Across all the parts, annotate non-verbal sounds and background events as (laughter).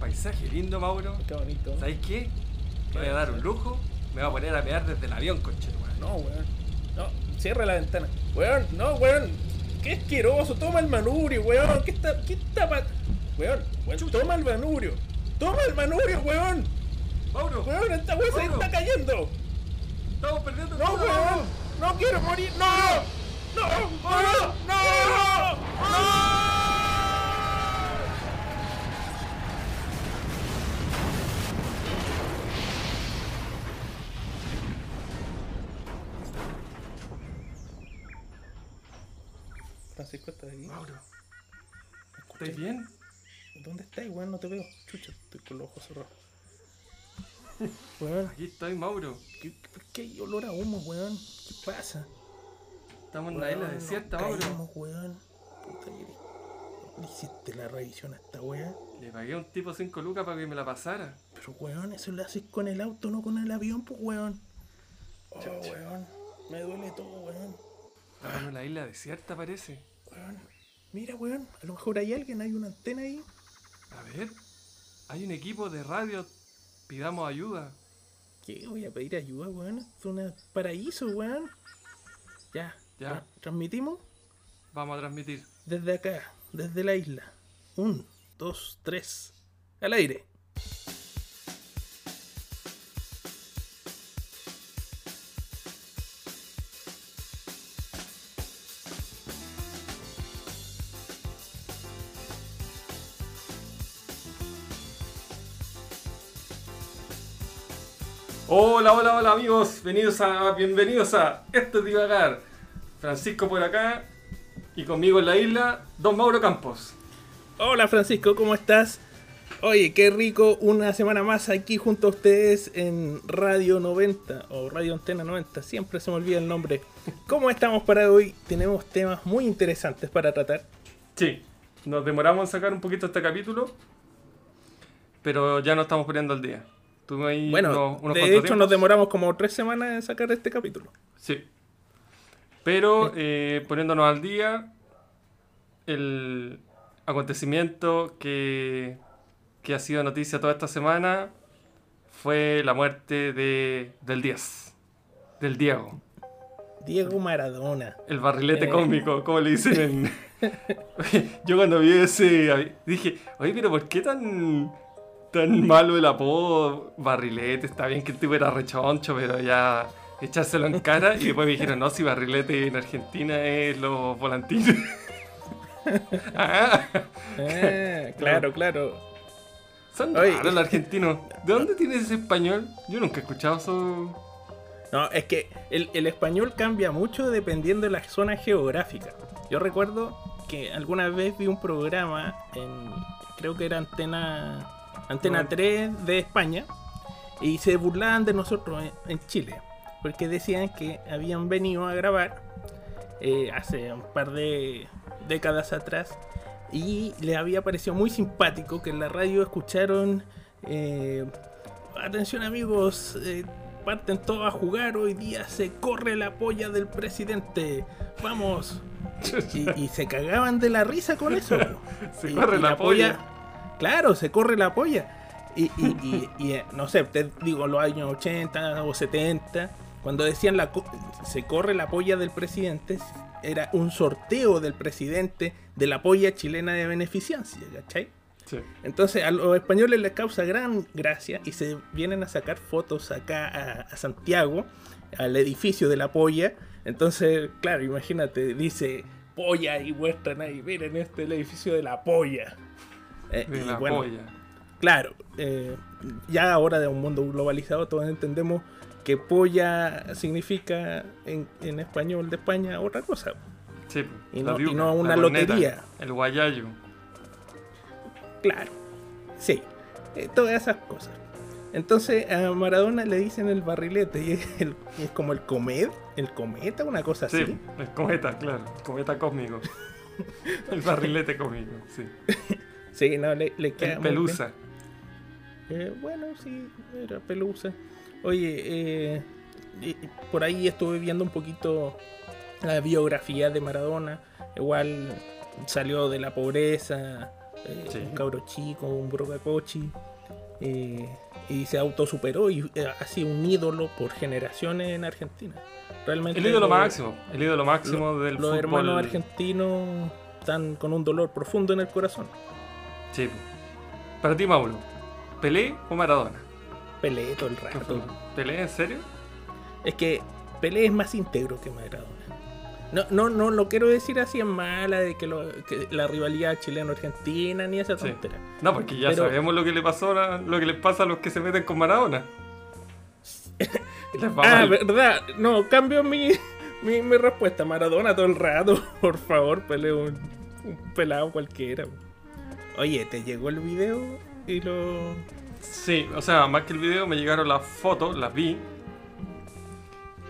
paisaje lindo, Mauro. Qué bonito. ¿Sabes qué? Me voy a dar un lujo. Me voy a poner a mear desde el avión, conche, No, weón. No, cierra la ventana. Weón, no, weón. Qué asqueroso. Toma el manubrio, weón. ¿Qué está, qué está pa- Weón, weón, toma el manubrio. Toma el manubrio, weón. Mauro, Weón, esta weón se está cayendo. estamos perdiendo No, todo, weón. No quiero morir. No. No, no, no. no. Francisco, ¿estás ahí? Mauro, ¿estás bien? ¿Dónde estás, weón? No te veo. Chucha, estoy con los ojos cerrados. (laughs) Weón, Aquí estoy, Mauro. ¿qué, por qué hay olor a humo, weón? ¿Qué pasa? Estamos en una isla desierta, Mauro. caímos, weón. Puta que ¿Le hiciste la revisión a esta weá? Le pagué a un tipo 5 lucas para que me la pasara. Pero weón, eso lo haces con el auto, no con el avión, pues weón. Oh, Chucha. weón. Me duele todo, weón. Estamos en una isla desierta, parece. Weón. Mira, weón. A lo mejor hay alguien, hay una antena ahí. A ver, hay un equipo de radio. Pidamos ayuda. ¿Qué? Voy a pedir ayuda, weón. Es un paraíso, weón. Ya. Ya. Tra- ¿Transmitimos? Vamos a transmitir. Desde acá, desde la isla. Un, dos, tres. Al aire. Hola, hola, hola amigos, bienvenidos a, bienvenidos a Esto es Divagar. Francisco por acá y conmigo en la isla, Don Mauro Campos. Hola Francisco, ¿cómo estás? Oye, qué rico una semana más aquí junto a ustedes en Radio 90 o Radio Antena 90, siempre se me olvida el nombre. ¿Cómo estamos para hoy? Tenemos temas muy interesantes para tratar. Sí, nos demoramos en sacar un poquito este capítulo, pero ya nos estamos poniendo al día. Ahí Bueno, unos, unos de hecho nos demoramos como tres semanas en sacar este capítulo. Sí. Pero eh, poniéndonos al día, el acontecimiento que, que ha sido noticia toda esta semana fue la muerte de, del 10, del Diego, Diego Maradona. el barrilete Eh. cómico, como le dicen en... (laughs) (laughs) Yo cuando vi ese dije, oye, pero ¿por qué tan, tan malo el apodo barrilete? Está bien que el tipo era rechoncho, pero ya echárselo en cara y después me dijeron, no, si barrilete en Argentina es los volantines. (laughs) Ah, Ah, claro, claro. son raros los argentinos. ¿De dónde tienes ese español? Yo nunca he escuchado eso. No, es que el, el español cambia mucho dependiendo de la zona geográfica. Yo recuerdo que alguna vez vi un programa en, creo que era Antena, Antena No. 3 de España, y se burlaban de nosotros en, en Chile, porque decían que habían venido a grabar eh, hace un par de décadas atrás y les había parecido muy simpático que en la radio escucharon eh, atención amigos eh, parten todos a jugar hoy día se corre la polla del presidente vamos (laughs) y, y se cagaban de la risa con eso. Se Y- corre y la polla. Claro se corre la polla y, y- y- y, eh, no sé te digo los años 80 o 70 cuando decían la co- se corre la polla del presidente era un sorteo del presidente de la polla chilena de beneficencia ¿cachai? Sí. Entonces a los españoles les causa gran gracia y se vienen a sacar fotos acá a, a Santiago, al edificio de la polla. Entonces, claro, imagínate, dice polla y muestran ahí, miren este es el edificio de la polla. Eh, De y la bueno, polla. Claro, eh, ya ahora de un mundo globalizado todos entendemos que polla significa en, en español de España otra cosa. Sí, Y no- y no una corneta, lotería. El guayayo. Claro, sí, eh, todas esas cosas. Entonces a Maradona le dicen el barrilete y es, el- es como el comed, el cometa, una cosa Sí, así. el cometa, claro. El cometa cósmico. (laughs) el barrilete cósmico, sí. (laughs) Sí, no, le, le queda El muy bien. pelusa. Eh, bueno, sí, era pelusa. Oye, eh, por ahí estuve viendo un poquito la biografía de Maradona. Igual salió de la pobreza, eh, Sí. un cabro chico, un brocacochi, eh, y se autosuperó y eh, ha sido un ídolo por generaciones en Argentina. Realmente El ídolo lo- máximo, el ídolo máximo lo- del los fútbol. hermanos argentinos están con un dolor profundo en el corazón. Sí. Para ti, Mauro, ¿Pelé o Maradona? Pelé todo el rato. ¿Pelé, en serio? Es que Pelé es más íntegro que Maradona. No, no, no lo quiero decir así en mala de que, lo- que la rivalidad chileno-argentina ni esa Sí. tontera. No, porque ya Pero- sabemos lo que le pasó, a- lo que les pasa a los que se meten con Maradona. (laughs) Ah, mal. verdad. No, cambio mi, mi, mi respuesta. Maradona todo el rato. (laughs) Por favor, Pelé un, un pelado cualquiera. Oye, ¿te llegó el video? Y lo... Sí, o sea, más que el video me llegaron las fotos, las vi.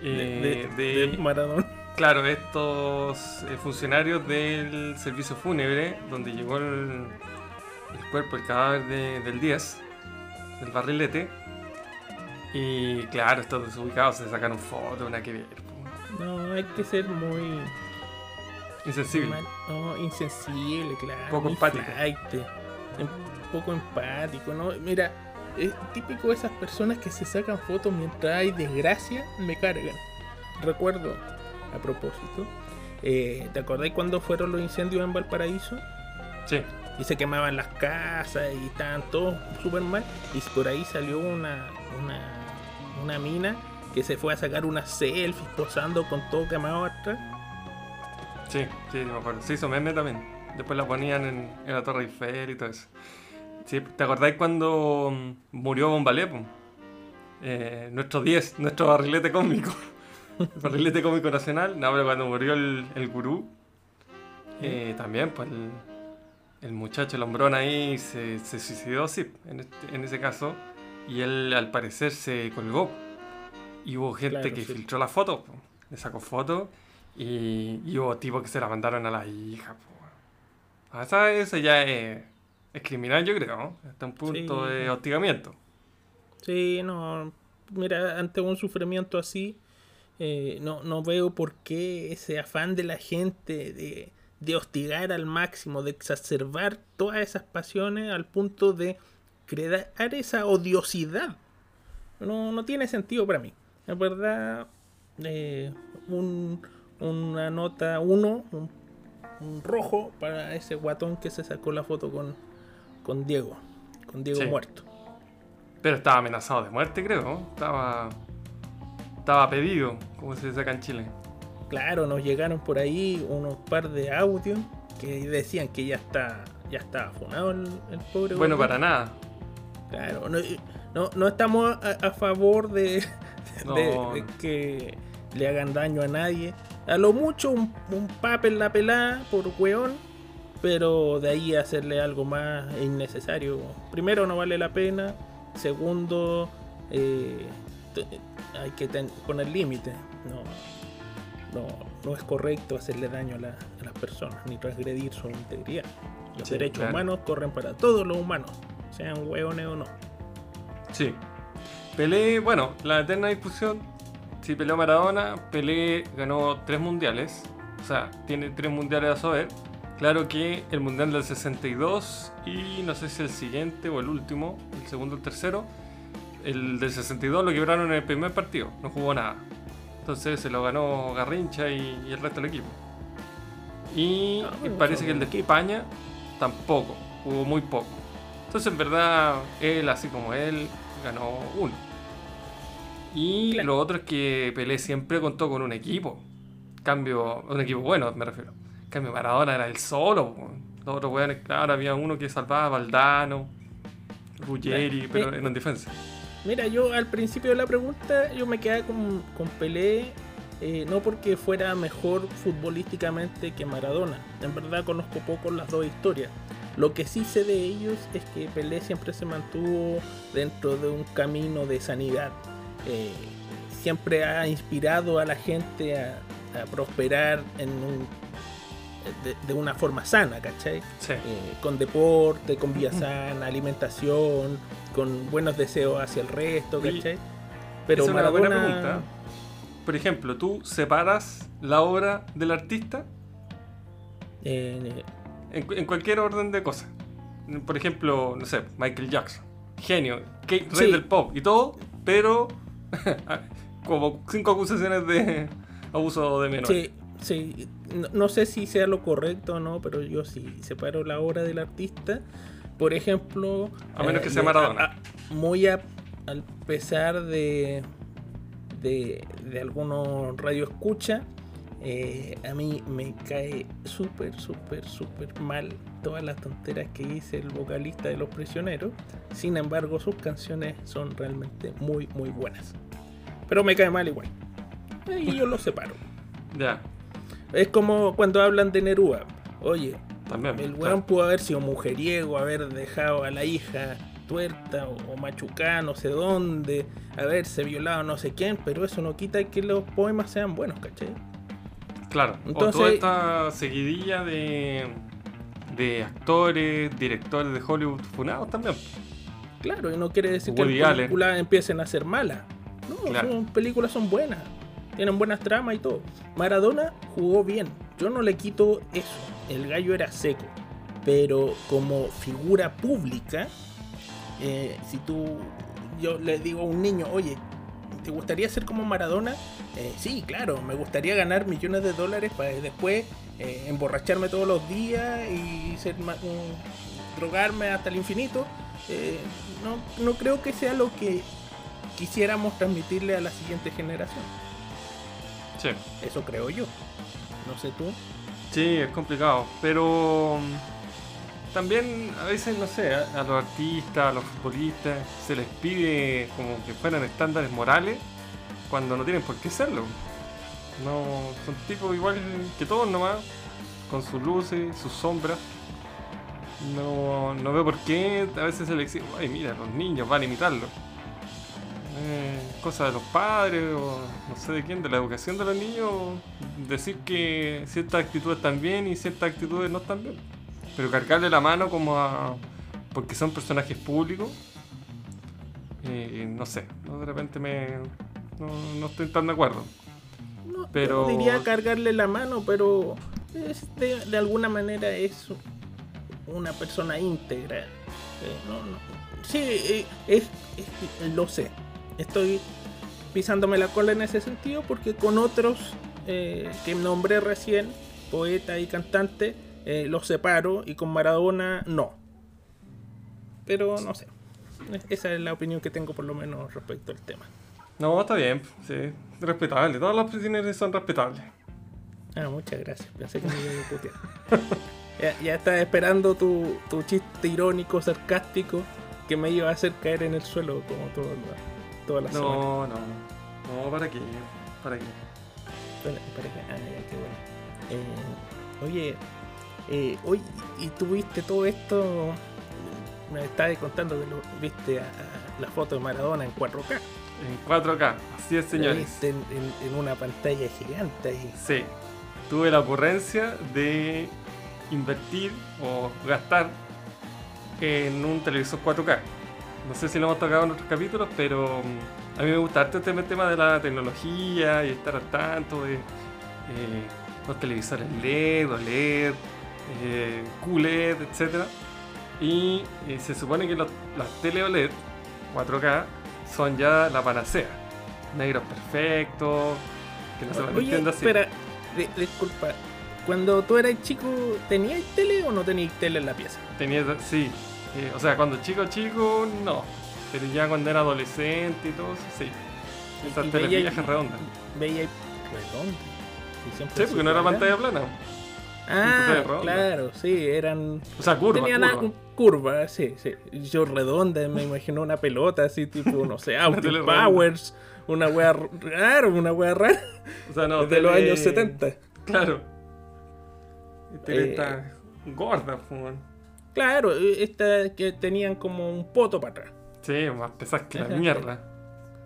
de, eh, de- de, de Maradona. claro, estos eh, funcionarios del servicio fúnebre, donde llegó el, el cuerpo, el cadáver de- del 10, del barrilete. Y claro, estos desubicados se sacaron fotos, una que ver. No, hay que ser muy... Insensible. mal- no, insensible, claro. Poco empático. em- poco empático, ¿no? Mira, es típico de esas personas que se sacan fotos mientras hay desgracia, me cargan. Recuerdo, a propósito, eh, ¿te acordáis cuando fueron los incendios en Valparaíso? Sí, Y se quemaban las casas y estaban todos súper mal. Y por ahí salió una, una, una mina que se fue a sacar unas selfies posando con todo quemado atrás. Sí, sí, me acuerdo. Se hizo meme también. Después la ponían en, en la Torre Eiffel y todo eso. Sí, ¿te acordáis cuando mm, murió Bombalé? Eh, nuestro 10, nuestro barrilete cómico. El (laughs) barrilete cómico nacional. No, pero cuando murió el, el gurú, eh, también, pues el, el muchacho, el hombrón ahí, se, se suicidó, sí, en, este- en ese caso. Y él al parecer se colgó. Y hubo gente Claro, que sí. filtró las fotos, po. le sacó fotos. Y, y hubo tipos que se la mandaron a la hija. po. Ah, esa, esa ya es, es criminal, yo creo. ¿no? Hasta un punto Sí. de hostigamiento. Sí, no. Mira, ante un sufrimiento así, eh, no, no veo por qué ese afán de la gente de, de hostigar al máximo, de exacerbar todas esas pasiones al punto de crear esa odiosidad. No, no tiene sentido para mí. Es verdad, eh, un- una nota 1, un, un rojo para ese guatón que se sacó la foto con, con Diego, con Diego Sí. muerto. Pero estaba amenazado de muerte, creo. ¿no? Estaba, estaba pedido, como se saca en Chile. Claro, nos llegaron por ahí unos par de audios que decían que ya está ya está funado el, el pobre. Bueno, para nada. Claro, no, no, no estamos a, a favor de, (laughs) No. de- de que le hagan daño a nadie. A lo mucho un, un pape en la pelada por weón, pero de ahí hacerle algo más es innecesario. Primero, no vale la pena. Segundo, eh, hay que poner límites. No, no, no es correcto hacerle daño a, la- a las personas ni transgredir su integridad. Los Sí, derechos claro. humanos corren para todos los humanos, sean hueones o no. Sí. Pelé, bueno, la eterna discusión. Si peleó Maradona, Pelé ganó tres mundiales. O sea, tiene tres mundiales a saber. Claro que el mundial del 62 y no sé si el siguiente o el último, el segundo o el tercero. El del 62 lo quebraron en el primer partido, no jugó nada. Entonces se lo ganó Garrincha y, y el resto del equipo. Y Ah, bueno, parece que el de. España tampoco, jugó muy poco. Entonces en verdad él, así como él, ganó uno. Y Claro. lo otro es que Pelé siempre contó con un equipo. Cambio, un equipo bueno, me refiero. Cambio, Maradona era el solo. Los otros weones, claro, había uno que salvaba a Valdano, Ruggeri, Eh, pero eh, eran defensa. Mira, yo al principio de la pregunta yo me quedaba con, con Pelé, eh, no porque fuera mejor futbolísticamente que Maradona. En verdad conozco poco las dos historias. Lo que sí sé de ellos es que Pelé siempre se mantuvo dentro de un camino de sanidad. Eh, siempre ha inspirado a la gente a, a prosperar en un, de, de una forma sana, ¿cachai? Sí. eh, con deporte, con vida sana, alimentación, con buenos deseos hacia el resto, ¿cachai? Pero Esa es una buena Maradona, pregunta. Por ejemplo, ¿tú separas la obra del artista eh, en, cu- en cualquier orden de cosas? por ejemplo, no sé, Michael Jackson, genio, Kate, Sí. rey del pop y todo, pero (laughs) como cinco acusaciones de abuso de menores. Sí, sí. No, no sé si sea lo correcto o no, pero yo sí separo la obra del artista. Por ejemplo. A menos que sea Maradona. a- muy a, al pesar de. de, de algunos radioescucha. eh, a mí me cae súper, súper, súper mal todas las tonteras que dice el vocalista de Los Prisioneros. Sin embargo, sus canciones son realmente muy, muy buenas. Pero me cae mal igual. Y yo lo separo. (laughs) Ya, Es como cuando hablan de Neruda. Oye, también. el claro. weón pudo haber sido mujeriego, haber dejado a la hija tuerta o, o machucada no sé dónde, haberse violado no sé quién, pero eso no quita que los poemas sean buenos, ¿cachai? Claro, o Entonces- toda esta seguidilla de, de actores, directores de Hollywood funados también. Claro, y no quiere decir Woody que las Allen. películas empiecen a ser malas. No, Claro. son películas son buenas. Tienen buenas tramas y todo. Maradona jugó bien. Yo no le quito eso. El gallo era seco. Pero como figura pública, eh, si tú, yo le digo a un niño, oye, ¿te gustaría ser como Maradona? Eh, sí, claro, me gustaría ganar millones de dólares para después eh, emborracharme todos los días y ser ma- un- drogarme hasta el infinito. Eh, no, no creo que sea lo que quisiéramos transmitirle a la siguiente generación. Sí. Eso creo yo. No sé tú. Sí, es complicado, pero mm, también a veces, no sé, a, a los artistas, a los futbolistas, se les pide como que fueran estándares morales cuando no tienen por qué serlo. No, son tipos igual que todos nomás, con sus luces, sus sombras. No, no veo por qué a veces se les exige, ay mira, los niños van a imitarlo. Eh, cosa de los padres o no sé de quién, de la educación de los niños, decir que ciertas actitudes están bien y ciertas actitudes no están bien. Pero cargarle la mano como a... porque son personajes públicos, eh, no sé, ¿no? de repente me... No, no estoy tan de acuerdo. No, Pero- yo no diría cargarle la mano, pero es de, alguna manera es una persona íntegra. Eh, no, no. Sí, eh, es, es- lo sé. Estoy pisándome la cola en ese sentido porque con otros eh, que nombré recién, poeta y cantante, los separo y con Maradona no. Pero no sé. Esa es la opinión que tengo por lo menos respecto al tema. No, está bien, sí, respetable. Todos los prisioneros son respetables. Ah, muchas gracias. Pensé que me iba a putear. (laughs) ya, ya estaba esperando tu, tu chiste irónico, sarcástico, que me iba a hacer caer en el suelo como todo la- todas las semanas. No, no, no, ¿para qué? ¿Para qué? Para- ah, ya, qué bueno. Eh, oye, eh, oye, y tuviste todo esto. Me estabas contando que lo viste a, a la foto de Maradona en 4K. En 4K, así es, señores. en, en- en una pantalla gigante ahí. Sí, tuve la ocurrencia de invertir o gastar en un televisor 4K. No sé si lo hemos tocado en otros capítulos, pero mm, a mí me gusta harto este tema de la tecnología y estar al tanto de eh, los televisores LED, OLED, eh, QLED, etc. Y eh, se supone que los- las tele OLED 4K son ya la panacea. Negros perfectos, que no se Oye, malentienda así. espera, di- disculpa. Cuando tú eras chico, ¿tenías tele o no tenías tele en la pieza? Tenía, sí. Eh, o sea, cuando chico, chico, no. Pero ya cuando era adolescente y todo eso, sí. Esas teles redondas. Veía redonda. Sí, porque no era pantalla plana. Ah, claro, sí, eran. O sea, curva, tenían curva. Curva, sí, sí. Yo redonda, me imagino una pelota así, tipo, no sé, (laughs) Austin. Powers, una wea rara, una wea rara, O sea, no. (laughs) de los años 70. Claro. Tele Eh, está gorda, weón. Claro, estas que tenían como un poto para atrás. Sí, más pesadas que la mierda.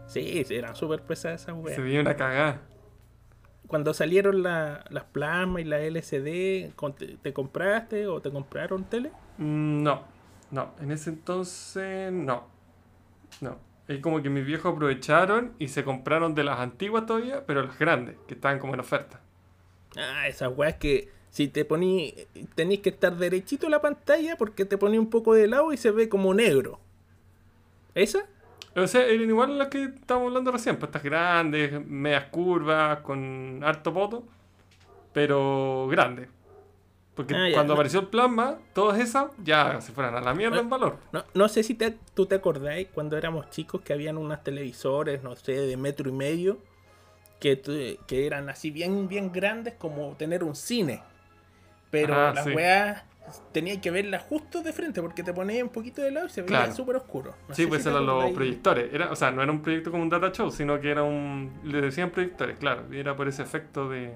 Sí, sí, eran súper pesadas esas weas. Se veía una cagada. Cuando salieron la- las plasmas y la LCD, con- ¿te, te compraste o te compraron tele? Mm, No, no. En ese entonces, no. No. Es como que mis viejos aprovecharon y se compraron de las antiguas todavía, pero las grandes, que estaban como en oferta. Ah, esas weas que Si te poní, tenéis que estar derechito la pantalla porque te poní un poco de lado y se ve como negro. ¿Esa? O sea, eran igual las que estábamos hablando recién, pues estas grandes, medias curvas, con harto poto, pero grandes. Porque Ah, ya, cuando no. apareció el plasma, todas esas ya se fueran a la mierda No. en valor. No, no sé si te- tú te acordáis cuando éramos chicos que habían unas televisores, no sé, de metro y medio, que, que eran así bien, bien grandes como tener un cine. Pero Ah, las sí. weas tenías que verlas justo de frente porque te ponías un poquito de lado y se veía Claro. súper oscuro. No sí, pues si eran los proyectores. Era, o sea, no era un proyecto como un data show, sino que era un. Le decían proyectores, claro. Y era por ese efecto de,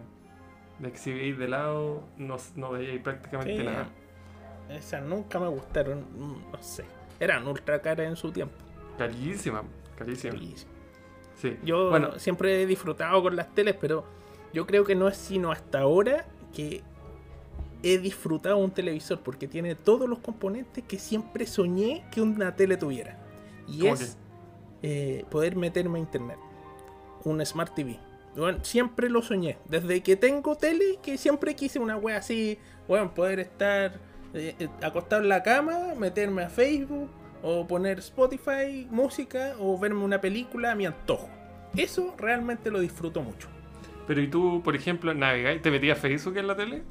de que si veis de lado, no, no veíais prácticamente Sí, nada. Esas nunca me gustaron, no sé. Eran ultra caras en su tiempo. Carísima, carísima. Carísimo. Sí. Yo bueno, siempre he disfrutado con las teles, pero yo creo que no es sino hasta ahora que he disfrutado un televisor porque tiene todos los componentes que siempre soñé que una tele tuviera. Y ¿Cómo es eh, poder meterme a internet. Un Smart TV. Bueno, siempre lo soñé. Desde que tengo tele, que siempre quise una wea así. Bueno, poder estar eh, eh, acostado en la cama, meterme a Facebook, o poner Spotify, música, o verme una película a mi antojo. Eso realmente lo disfruto mucho. pero ¿y tú, por ejemplo, navegáis? ¿Te metías Facebook en la tele?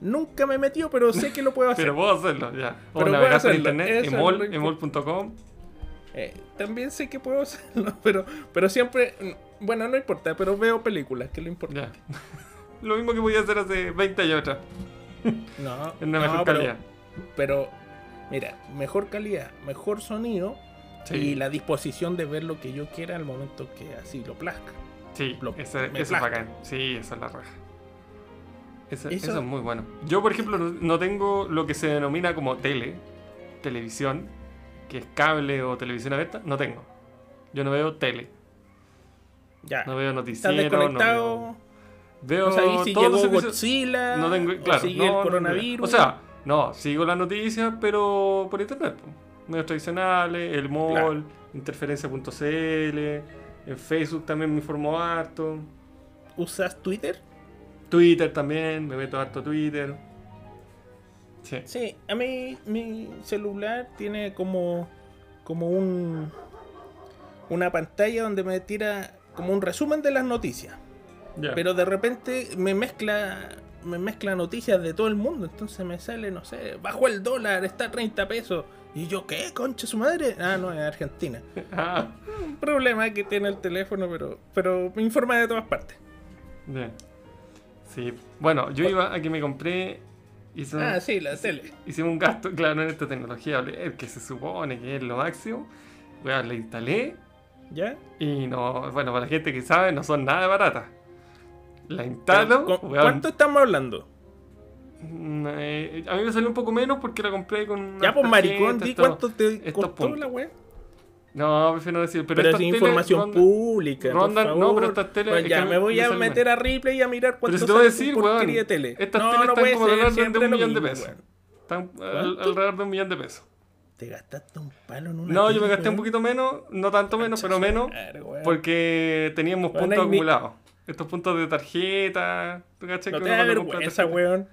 Nunca me he metido, pero sé que lo puedo (laughs) hacer. Pero puedo hacerlo, ya. O Pero navegar por internet, es emol, emol.com. Eh, también sé que puedo (laughs) hacerlo, pero, pero siempre. Bueno, no importa, pero veo películas, que es lo importante. Ya. (laughs) Lo mismo que podía hacer hace 20 años atrás, No, en una no, mejor pero- calidad. Pero, mira, mejor calidad, mejor sonido Sí, y la disposición de ver lo que yo quiera al momento que así lo plazca. sí lo- eso es plazca. bacán. Sí, esa es la raja. Eso, Eso- eso es muy bueno. Yo, por ejemplo, no, no tengo lo que se denomina como tele, televisión, que es cable o televisión abierta. No tengo. Yo no veo tele. Ya. No veo Estás noticiero. desconectado. No veo, veo No sabéis si todos llegó Godzilla. No tengo, o claro, sigue no, el coronavirus. O sea, no, sigo las noticias, pero por internet. Medios tradicionales, el mall, Claro. interferencia.cl, en Facebook también me informo harto. ¿Usas Twitter? Twitter también, me meto harto a Twitter. Sí. Sí, a mí mi celular tiene como, como un una pantalla donde me tira como un resumen de las noticias. Pero de repente me mezcla me mezcla noticias de todo el mundo. Entonces me sale, no sé, bajó el dólar, está a 30 pesos. Y yo, ¿qué? Concha su madre. Ah, no, es Argentina. (laughs) Ah, Un problema que tiene el teléfono, pero, pero me informa de todas partes. ya. Sí. Bueno, yo iba a que me compré. Ah, sí, la tele. hicimos un gasto, claro, en esta tecnología, el que se supone que es lo máximo. Weón, la instalé ¿Ya? y no, bueno, para la gente que sabe, no son nada baratas. La instalo, Pero, ¿cu- weón, ¿Cuánto estamos hablando? mm, eh, a mí me salió un poco menos porque la compré con. Ya, pues maricón, di cuánto te costó puntos. la wea. No, prefiero no decir, pero, Pero, estas es teles información rondan- pública. por rondan- no, favor. pero estas teles- Pues es ya, me voy me a meter a Ripley y a mirar Pero cuánto si te voy a decir, weón, de tele. estas no, teles no están como ser alrededor de un millón de pesos. Están alrededor de un millón de pesos. Te gastaste un palo en una No, yo me gasté un weón. poquito menos, no tanto menos, pero menos, weón. porque teníamos Bueno, puntos mi- acumulados. Estos puntos de tarjeta, ¿tú cachai? No que te uno vergüenza, weón.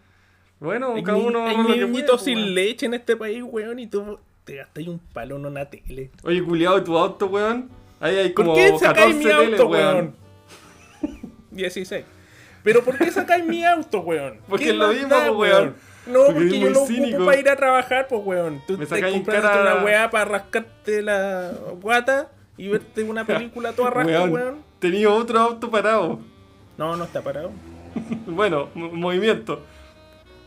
Bueno, Hay, cada uno hay niñitos puede, sin weón. leche en este país, weón, y tú te gastas un palo en una tele. Oye, culiado, tu auto, weón. Ahí hay como ¿Por qué 14 sacáis mi teles, auto, weón. weón? (laughs) 16. Pero ¿por qué sacáis mi auto, weón? Porque ¿Qué es lo mismo, da, po, weón. No, Porque yo lo cínico. ocupo para ir a trabajar, pues, weón. Tú Me te compraste cara- una weá para rascarte la guata y verte una película toda rasca, Weón, weón. Tenía otro auto parado. No, no está parado. (laughs) Bueno, mo- movimiento.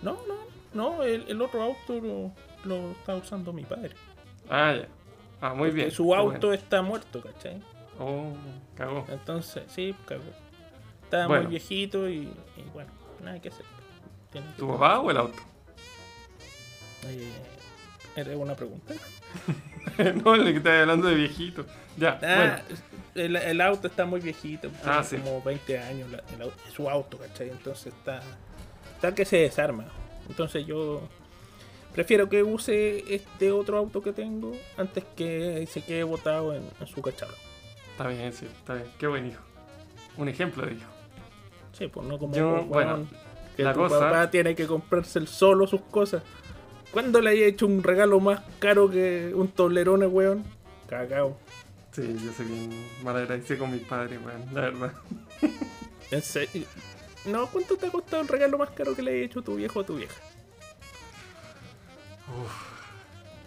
No, no, no, el, el otro auto lo, lo está usando mi padre. Ah, ya. Ah, muy Porque bien. Su auto bueno. está muerto, ¿cachai? Oh, cagó. Entonces, sí, cagó. Estaba Bueno. muy viejito y, y bueno, nada que hacer. ¿Tu papá o el auto? ¿Era una pregunta? (laughs) no, que estaba hablando de viejito. Ya, Ah, bueno. el, el auto está muy viejito, Ah, sí. como 20 años la- el su auto, ¿cachai? Entonces está, está que se desarma. Entonces yo prefiero que use este otro auto que tengo antes que se quede botado en, en su cacharro. Está bien, sí, está bien. Qué buen hijo. Un ejemplo de hijo. Sí, pues no como Yo, weón, bueno, Que La tu cosa- papá tiene que comprarse el solo sus cosas. ¿Cuándo le haya hecho un regalo más caro que un toblerone, weón? Cagao. Sí, yo soy bien mal agradecido con mis padres, weón, la verdad. (laughs) En serio. No, ¿cuánto te ha costado el regalo más caro que le haya hecho tu viejo o tu vieja?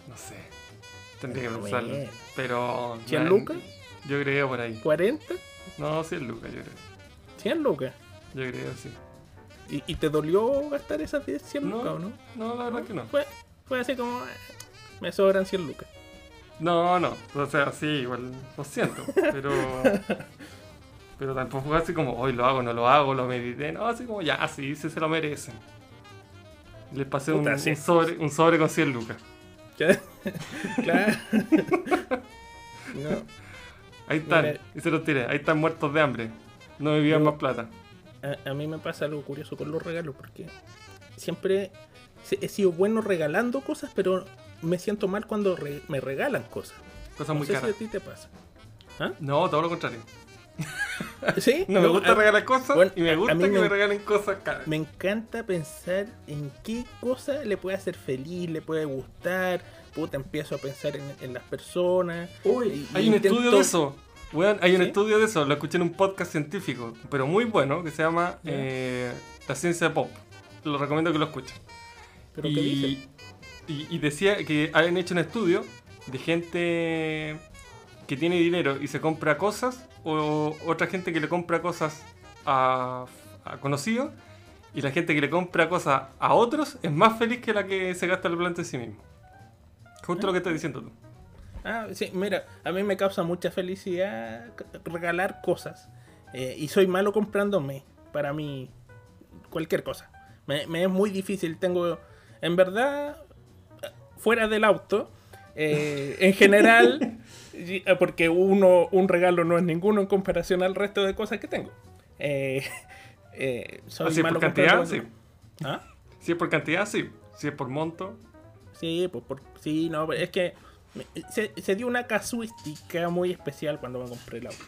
No sé. Tendría que pensarlo. Pero. ¿Cien na- lucas? Yo creo por ahí. ¿40? No, 100 lucas, yo creo. 100 lucas. Yo creo, sí. ¿Y, y te dolió gastar esas 10, 100 No. lucas o no? No, la verdad que no. Fue, fue así como. eh, Me sobran 100 lucas. No, no. O sea, sí, igual lo siento. Pero. (laughs) Pero tampoco fue así como, hoy lo hago, no lo hago, lo medité. No, así como, ya, sí, sí se lo merecen. Les pasé un, Puta, sí. un sobre, un sobre con 100 lucas. ¿Ya? (laughs) claro. (laughs) no. Ahí están, Mira. y se los tiré. Ahí están muertos de hambre. No me vivían Yo- más plata. A, a mí me pasa algo curioso con los regalos porque siempre he sido bueno regalando cosas, pero me siento mal cuando re- me regalan cosas. Cosas No muy sé si caras. a ti te pasa. ¿Ah? No, todo lo contrario. ¿Sí? (laughs) No me gusta a- regalar cosas bueno, y me gusta que me- me regalen cosas caras. Me encanta pensar en qué cosa le puede hacer feliz, le puede gustar. Puta, empiezo a pensar en, en las personas. Uy, y- hay y un intento- estudio de eso. Weón, hay un ¿Sí? estudio de eso. Lo escuché en un podcast científico, pero muy bueno, que se llama Ya. eh, La ciencia pop. Lo recomiendo que lo escuchen. ¿Pero qué y, dice? y- y decía que habían hecho un estudio de gente que tiene dinero y se compra cosas, o otra gente que le compra cosas a, a conocidos, y la gente que le compra cosas a otros es más feliz que la que se gasta el plante en sí mismo. Justo lo que estás diciendo tú. Ah, sí, mira, a mí me causa mucha felicidad regalar cosas. Eh, y soy malo comprándome. Para mí, cualquier cosa. Me, me es muy difícil. Tengo, en verdad, fuera del auto, eh, en general, (laughs) eh, porque uno, un regalo no es ninguno en comparación al resto de cosas que tengo. Eh, (laughs) soy Así malo por cantidad, comprando- sí. ¿Ah? Si es por cantidad, sí. Si es por monto, Sí, pues por, sí, no, es que se, se dio una casuística muy especial cuando me compré el auto.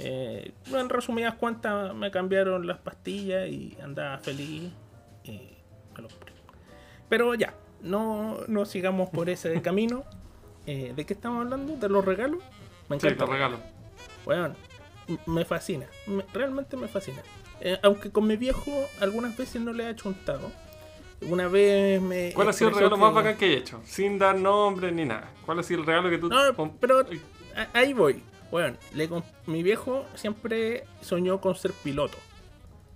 Eh, en resumidas cuentas, me cambiaron las pastillas y andaba feliz y me lo compré. Pero ya, no, no sigamos por ese (laughs) camino. Eh, ¿De qué estamos hablando? ¿De los regalos? Me sí, encanta. lo regalo. Bueno, m- me fascina. me- realmente me fascina. Eh, aunque con mi viejo algunas veces no le ha chuntado. Una vez me. ¿Cuál ha sido el regalo más bacán que he hecho? Sin dar nombre ni nada. ¿Cuál ha sido el regalo que tú... No, pero ahí voy. Bueno, le comp- mi viejo siempre soñó con ser piloto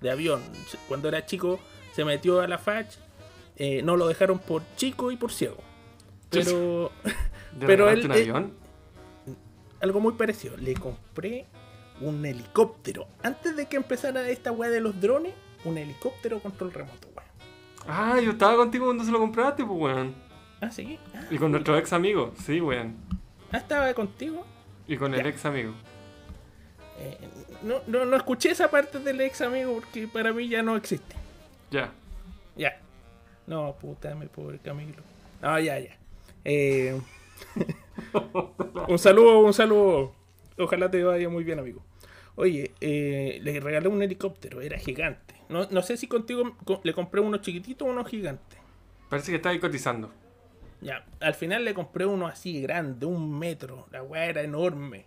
de avión. Cuando era chico se metió a la FACH. eh, no lo dejaron por chico y por ciego. Pero ¿le (laughs) pero él- un avión? algo muy parecido. Le compré un helicóptero. Antes de que empezara esta weá de los drones, un helicóptero control remoto, weón. Ah, yo estaba contigo cuando se lo compraste, pues, weón. Ah, sí. Ah, Y con nuestro ex amigo, sí, weón. ah, estaba contigo. Y con el ex amigo. Eh, no, no, no escuché esa parte del ex amigo porque para mí ya no existe. Ya. Ya. No, puta, mi pobre Camilo. No, ya, ya. Eh, (laughs) un saludo, un saludo. Ojalá te vaya muy bien, amigo. Oye, eh, le regalé un helicóptero, era gigante. No, no sé si contigo co- le compré uno chiquitito o uno gigante. Parece que está ahí cotizando. Ya, al final le compré uno así grande, un metro. La weá era enorme.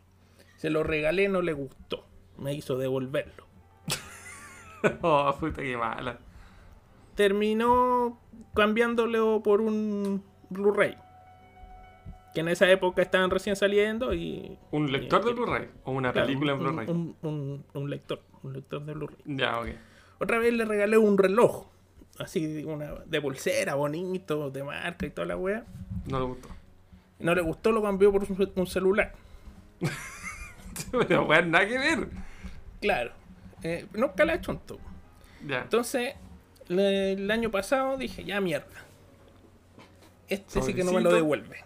Se lo regalé, no le gustó. Me hizo devolverlo. (laughs) oh, puta que mala. terminó cambiándolo por un Blu-ray. Que en esa época estaban recién saliendo y. ¿Un lector y- de Blu-ray? ¿O una claro, película en Blu-ray? Un, un- un lector, un lector de Blu-ray. Ya, ok. Otra vez le regalé un reloj, así una de pulsera, bonito, de marca y toda la wea. No le gustó. No le gustó, lo cambió por un, un celular. (laughs) Pero, weón, nada que ver. Claro, eh, nunca la he chonto. Ya. Entonces, le- el año pasado dije, ya mierda. Este sí que no me lo devuelve.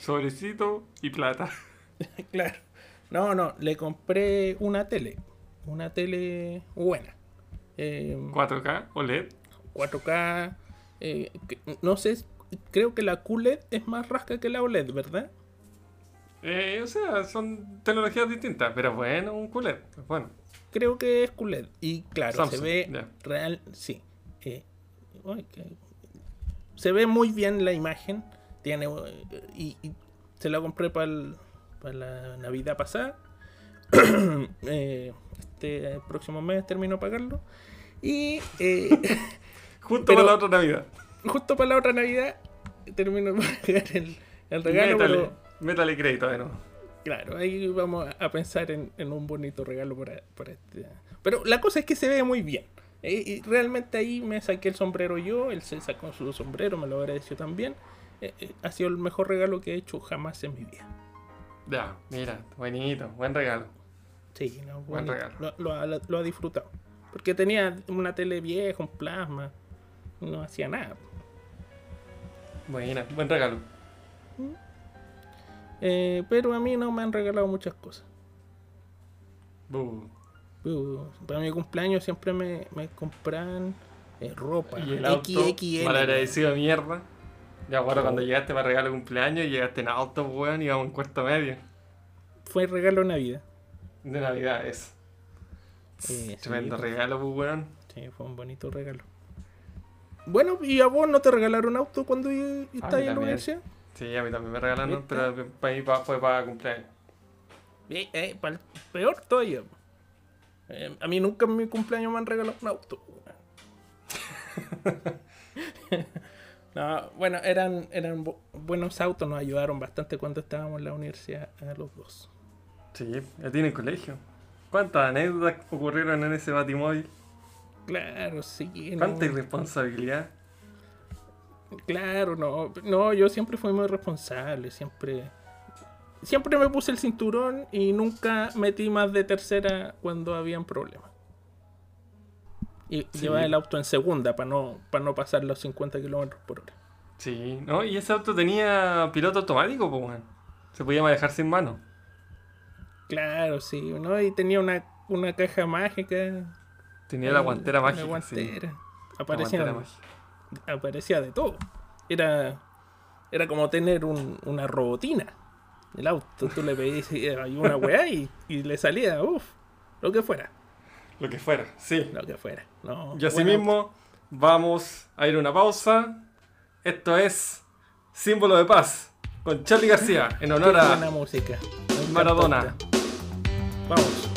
Sobrecito y plata. (laughs) Claro. No, no, le compré una tele. Una tele buena. Eh, 4K, OLED. 4K. eh, que- no sé, creo que la QLED es más rasca que la OLED, ¿verdad? Eh, o sea, son tecnologías distintas, pero bueno, un QLED. Bueno, Creo que es QLED. Y claro, Samsung, se ve real, sí. eh, uy, que- se ve muy bien la imagen. Tiene y, y se la compré para la Navidad pasada. (coughs) Eh, este próximo mes termino de pagarlo. Y eh, (laughs) Justo Pero- para la otra Navidad. justo para la otra Navidad termino de pagar el, el regalo. métale, Pero métale crédito de nuevo. claro, ahí vamos a pensar en, en un bonito regalo para, para este. Pero la cosa es que se ve muy bien. Eh, y realmente ahí me saqué el sombrero yo, él se sacó su sombrero, me lo agradeció también. Eh, eh, ha sido el mejor regalo que he hecho jamás en mi vida. Ya, mira, buenito, buen regalo. Sí, no, Buen bonito. regalo. Lo, lo ha- lo ha disfrutado. Porque tenía una tele vieja, un plasma, no hacía nada. Buena, buen regalo. Eh, pero a mí no me han regalado muchas cosas. Uh, para mi cumpleaños siempre me, me compran eh, ropa. Y el auto, XXL. malagradecido de mierda. Ya, bueno, cuando llegaste para regalo de cumpleaños, llegaste en auto, weón, íbamos en cuarto medio. Fue regalo de Navidad. De Navidad es. Sí, Tremendo pues. regalo, pues, weón. Sí, fue un bonito regalo. Bueno, ¿y a vos no te regalaron auto cuando y- y estabas en la universidad? Sí, a mí también me regalaron, ¿Viste? pero para mí fue para cumpleaños. Eh, eh, pa'l peor todavía. Eh, a mí nunca en mi cumpleaños me han regalado un auto. (laughs) no, bueno, eran, eran bu- buenos autos, nos ayudaron bastante cuando estábamos en la universidad a los dos. Sí, ya tienen colegio. ¿Cuántas anécdotas ocurrieron en ese batimóvil? Claro, sí. no. ¿Cuánta irresponsabilidad? Claro, no, no, yo siempre fui muy responsable, siempre, siempre me puse el cinturón y nunca metí más de tercera cuando habían problemas. Y Sí. llevaba el auto en segunda para no, para no pasar los 50 kilómetros por hora. Sí, ¿no? Y ese auto tenía piloto automático, pues. Se podía manejar sin mano. Claro, sí, ¿no? Y tenía una, una caja mágica. Tenía la guantera mágica. guantera. sí. Aparecía, La guantera mágica. aparecía de todo. Era, era como tener un- una robotina. El auto, tú le pedías y hay una weá y, y le salía, uff, lo que fuera, Lo que fuera, sí. lo que fuera. No, Y así mismo vamos a ir a una pausa. Esto es Símbolo de Paz con Charlie García en honor a música. Maradona. Vamos.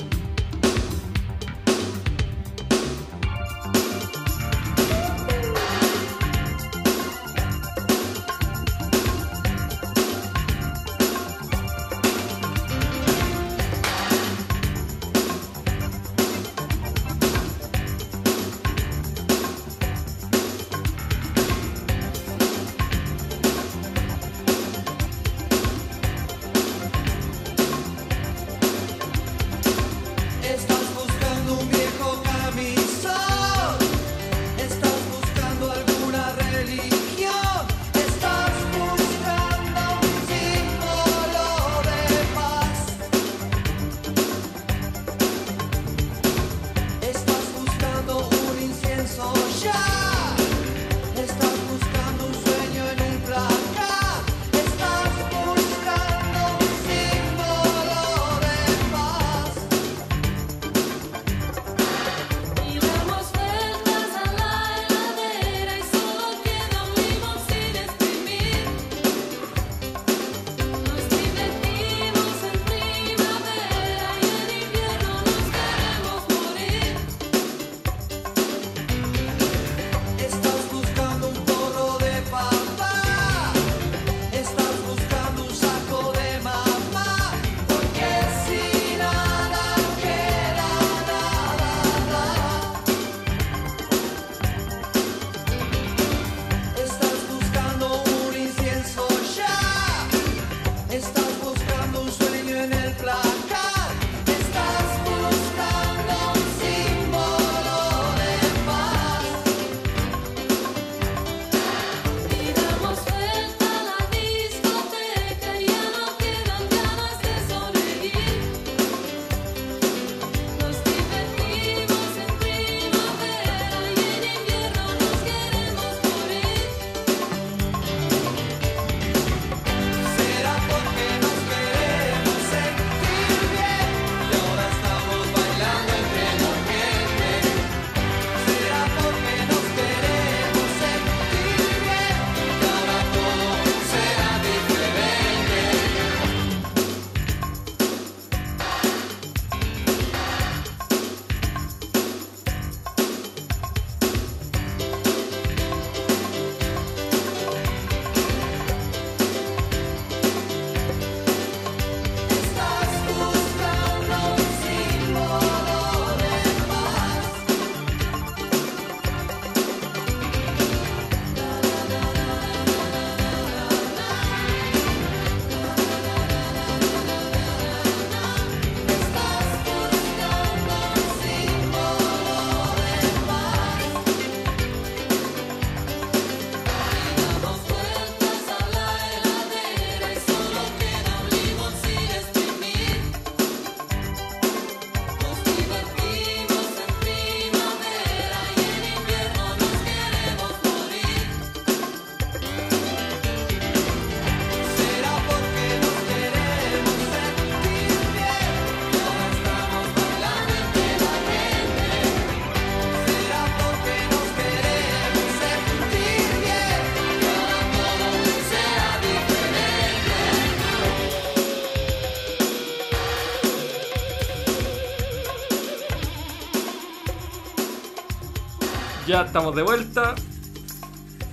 Ya estamos de vuelta.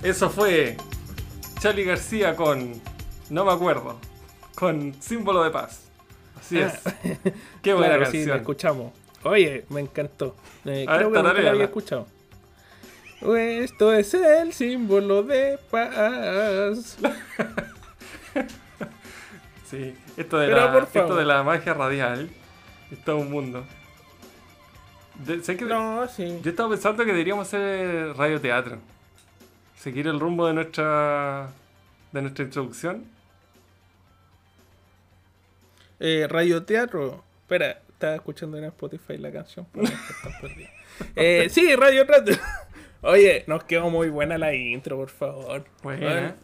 Eso fue Charlie García con. No me acuerdo. Con símbolo de paz. Así es. (laughs) Qué buena Claro, sí, la canción. escuchamos. Oye, me encantó. Eh, A ver, creo que nunca la tararéala. había escuchado. Esto es el símbolo de paz. (laughs) Sí, esto de, Pero, la, esto de la magia radial es todo un mundo. De- sé que No, sí. Yo estaba pensando que deberíamos hacer radioteatro. Seguir el rumbo de nuestra de nuestra introducción. Eh, radioteatro. Espera, estaba escuchando en Spotify la canción. pero. Eh, sí, radioteatro. (laughs) Oye, nos quedó muy buena la intro, por favor. Buena,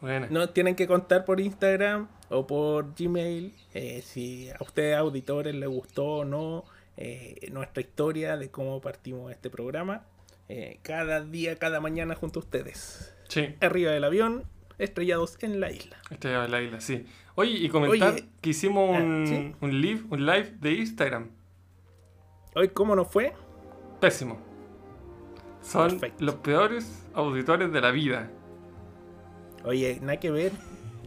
buena. No tienen que contar por Instagram o por Gmail eh, si a ustedes auditores les gustó o no eh, nuestra historia de cómo partimos este programa. Eh, cada día, cada mañana junto a ustedes. Sí, Arriba del avión, estrellados en la isla. este ya es la isla, sí. Oye, y comentar Oye, que hicimos ah, un, ¿sí? un live, un live de Instagram. Hoy, ¿cómo nos fue? Pésimo. Son Perfecto. los peores auditores de la vida. Oye, nada que ver.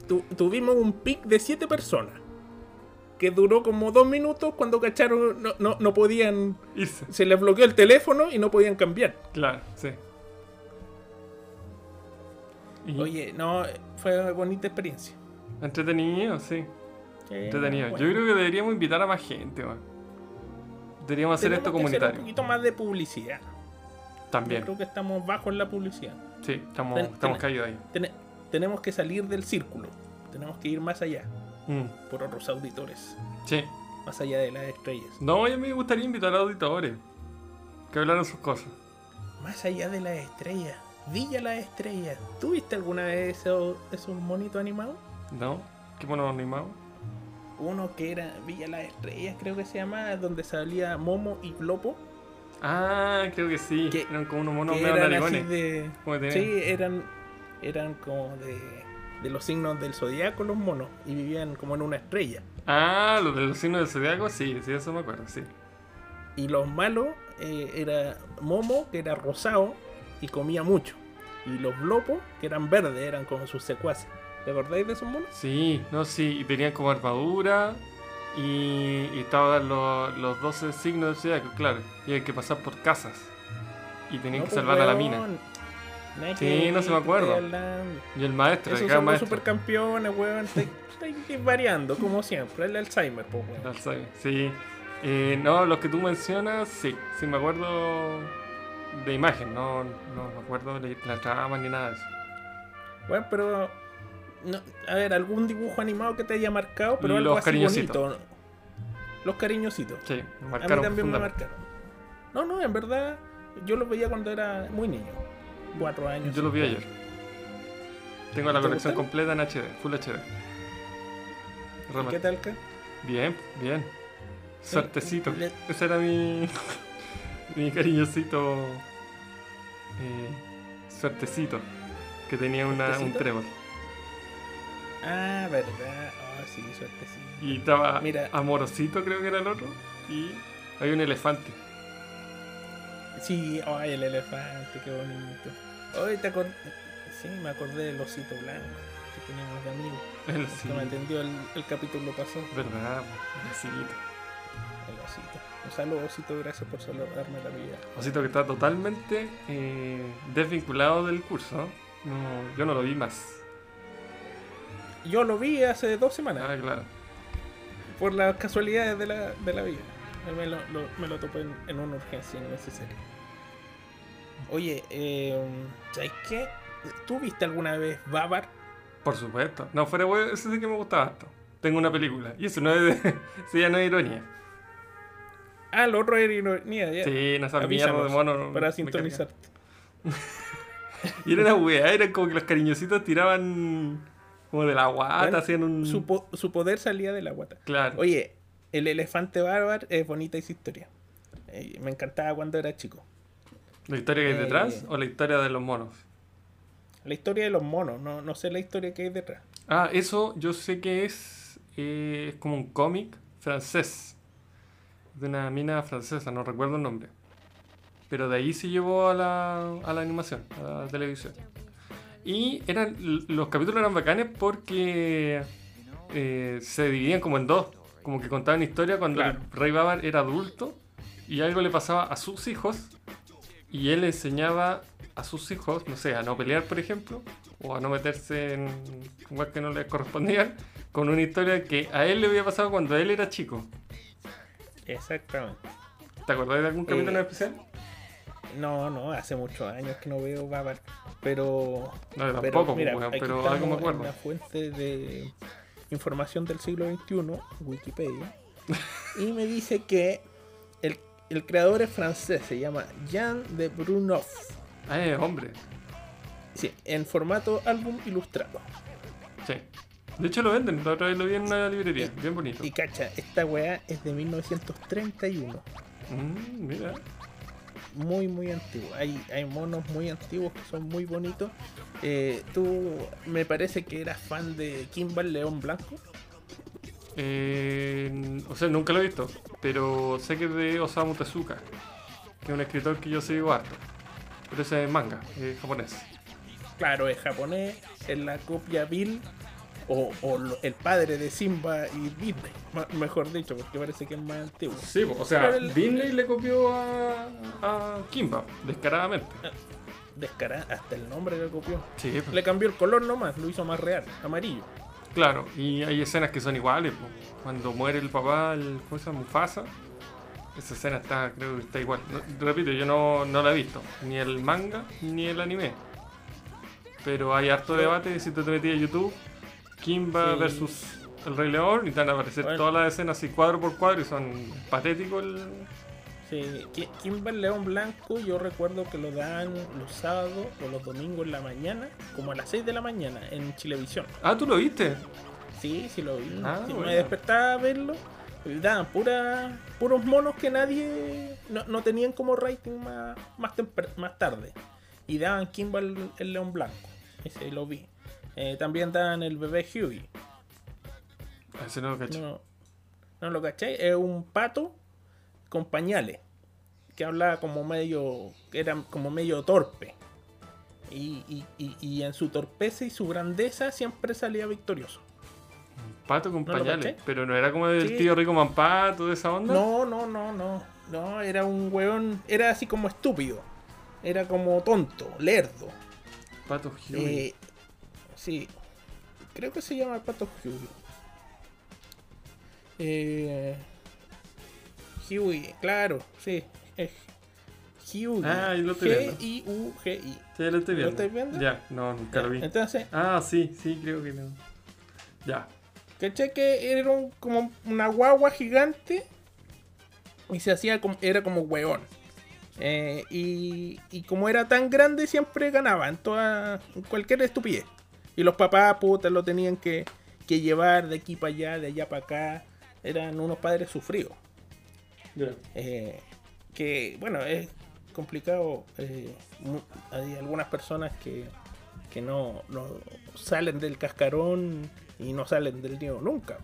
Tu- tuvimos un pic de 7 personas. Que duró como 2 minutos cuando cacharon, no, no, no podían. Se les bloqueó el teléfono y no podían cambiar. Claro, sí. Y Oye, no, fue una bonita experiencia. entretenido, sí. Eh, Entretenido. bueno. Yo creo que deberíamos invitar a más gente, man. Deberíamos hacer Tenemos esto que hacer comunitario. un poquito más de publicidad. También. Yo creo que estamos bajos en la publicidad. Sí, estamos, Ten- estamos ten- caídos ahí. Tene- tenemos que salir del círculo. Tenemos que ir más allá. Mm, Por otros auditores. sí. Más allá de las estrellas. No, a mí me gustaría invitar a auditores. Que hablaran sus cosas. Más allá de las estrellas. Villa las estrellas. ¿Tú viste alguna vez esos, esos monitos animados? ¿No? ¿Qué mono animado? Uno que era Villa las estrellas, creo que se llama, donde salía Momo y Glopo. Ah, creo que sí. Que- eran como unos monos que medio eran así narigones. de. Sí, eran, eran como de, de los signos del zodiaco los monos y vivían como en una estrella. Ah, los de los signos del zodiaco, sí, sí, eso me acuerdo, sí. Y los malos eh, era Momo, que era rosado y comía mucho. Y los Glopos, que eran verdes, eran como sus secuaces. ¿Te acordáis de esos monos? Sí, no, sí, y tenían como armadura y, y estaban los, los 12 signos del zodiaco, claro. Y hay que pasar por casas. Y tenían No, que pues, salvar a la mina. Sí, no se me acuerdo. Y el maestro, Esos cada son los maestro. supercampeones, weón. Estáis variando, como siempre. El Alzheimer, pues, weón. Alzheimer, Sí. Eh, no, los que tú mencionas, sí. Sí me acuerdo de imagen, no, no me acuerdo de la trama ni nada de eso. Bueno, pero. no, a ver, algún dibujo animado que te haya marcado, pero algo Los así cariñositos. bonito. Los cariñositos. Sí, me A mí marcaron también me marcaron. No, no, en verdad, yo los veía cuando era muy niño. Cuatro años. Yo los vi ayer. Tengo la ¿Te colección gustan? completa en HD, Full HD. ¿Y. ¿Qué tal, acá? Bien, bien. Suertecito. le- Ese era mi. (laughs) mi cariñosito. Eh, suertecito. Que tenía una, un ¿Suertecito? trébol. Ah, verdad. Ah, sí, suerte, sí. Y estaba Mira. Amorosito, creo que era el otro. Y hay un elefante. Sí, ay, el elefante, qué bonito. Hoy te acordé. Sí, me acordé del osito blanco que teníamos de amigo. (laughs) El Que me atendió el, el capítulo pasado. Verdad, osito. El osito. Un saludo, osito, gracias por saludarme la vida. Osito que está totalmente eh, desvinculado del curso. No, yo no lo vi más. Yo lo vi hace dos semanas, Ah, claro. por las casualidades de la, de la vida. Me lo, lo- me lo topé en, en una urgencia innecesaria. Oye, eh, ¿sabes qué? ¿Tú viste alguna vez Babar? Por supuesto. No, fuera wey, ese sí que me gustaba harto. Tengo una película. Y eso no es de, (laughs) eso ya no es ironía. Ah, lo otro era ironía, ya. Sí, no esa mierda de mono. no- para me sintonizar. carga. (laughs) Y era una weá, era como que los cariñositos tiraban como de la guata, Bueno, hacían un. Su, po- su poder salía de la guata. Claro. Oye, el elefante bárbaro es bonita esa historia. Eh, me encantaba cuando era chico. ¿La historia que hay eh, detrás o la historia de los monos? La historia de los monos, no, no sé la historia que hay detrás. Ah, eso yo sé que es, eh, es como un cómic francés. De una mina francesa, no recuerdo el nombre. pero de ahí se llevó a la, a la animación, a la televisión. Y eran, los capítulos eran bacanes porque eh, se dividían como en dos. Como que contaban historia cuando Claro. el rey Babar era adulto y algo le pasaba a sus hijos y él enseñaba a sus hijos, no sé, a no pelear, por ejemplo, o a no meterse en cosas que no le correspondían, con una historia que a él le había pasado cuando él era chico. Exactamente. ¿Te acordás de algún capítulo Eh, especial? No, no, hace muchos años que no veo Babar. Pero. No, yo pero, tampoco, mira, aquí pero algo me en acuerdo. La fuente de información del siglo XXI, Wikipedia. (laughs) y me dice que el, creador es francés, se llama Jean de Brunoff. Ah, es hombre. Sí, en formato álbum ilustrado. Sí. De hecho lo venden, la otra vez lo vi en una librería, bien bonito. Y cacha, esta weá es de 1931. Mm, mira. Muy, muy antiguo. Hay, hay monos muy antiguos que son muy bonitos. Eh, Tú me parece que eras fan de Kimball León Blanco. Eh, o sea, nunca lo he visto, pero sé que es de Osamu Tezuka, que es un escritor que yo sigo harto. Pero ese es manga, es japonés. Claro, es japonés, es la copia Bill o, el padre de Simba y Disney, mejor dicho, porque parece que es más antiguo. Sí, o sea, el- Disney le copió a, a Kimba, descaradamente. Descarada, hasta el nombre le copió. Sí, po. Le cambió el color nomás, lo hizo más real, amarillo. Claro, y hay escenas que son iguales. po. Cuando muere el papá, el, ¿cómo se llama? Mufasa, esa escena está, creo que está igual. No- repito, yo no, no la he visto, ni el manga, ni el anime. Pero hay harto debate si tú te metías a YouTube, Kimba Sí. versus el Rey León, y te van a aparecer Bueno. todas las escenas así cuadro por cuadro y son patéticos. el- Sí, Ki- Kimball León Blanco, yo recuerdo que lo dan los sábados o los domingos en la mañana, como a las 6 de la mañana, en Chilevisión. Ah, ¿tú lo viste? Sí, sí lo vi. Ah, bueno. Me despertaba a verlo. Daban pura, puros monos que nadie. No, no tenían como rating más, más, más tarde. Y daban Kimball el león blanco. Ese lo vi. Eh, también daban el bebé Huey. Ah, Ese no lo caché. No, no lo caché. Es un pato con pañales. Que hablaba como medio. era como medio torpe. Y, y- y- y en su torpeza y su grandeza siempre salía victorioso. Pato con ¿No lo pañales. Pero no era como el Sí. tío rico Mampato de esa onda. No, no, no, no. No, era un weón. Era así como estúpido. Era como tonto, lerdo. Pato Huey. Eh, sí. Creo que se llama Pato Huey. Eh, Huey, claro, sí. Es Huey. Ah, ahí lo estoy viendo. G-I-U-G-I. Sí, lo estoy viendo. estáis viendo? Ya, no, nunca lo vi. Entonces, Ah, sí, sí, creo que no. Ya. ¿Caché que era un- como una guagua gigante? Y se hacía como, era como weón. Eh, y, y como era tan grande, siempre ganaba en, toda, en cualquier estupidez. Y los papás, putas, lo tenían que, que llevar de aquí para allá, de allá para acá. Eran unos padres sufridos. Eh, que, bueno, es complicado. eh, hay algunas personas que, que no, no salen del cascarón y no salen del nido nunca.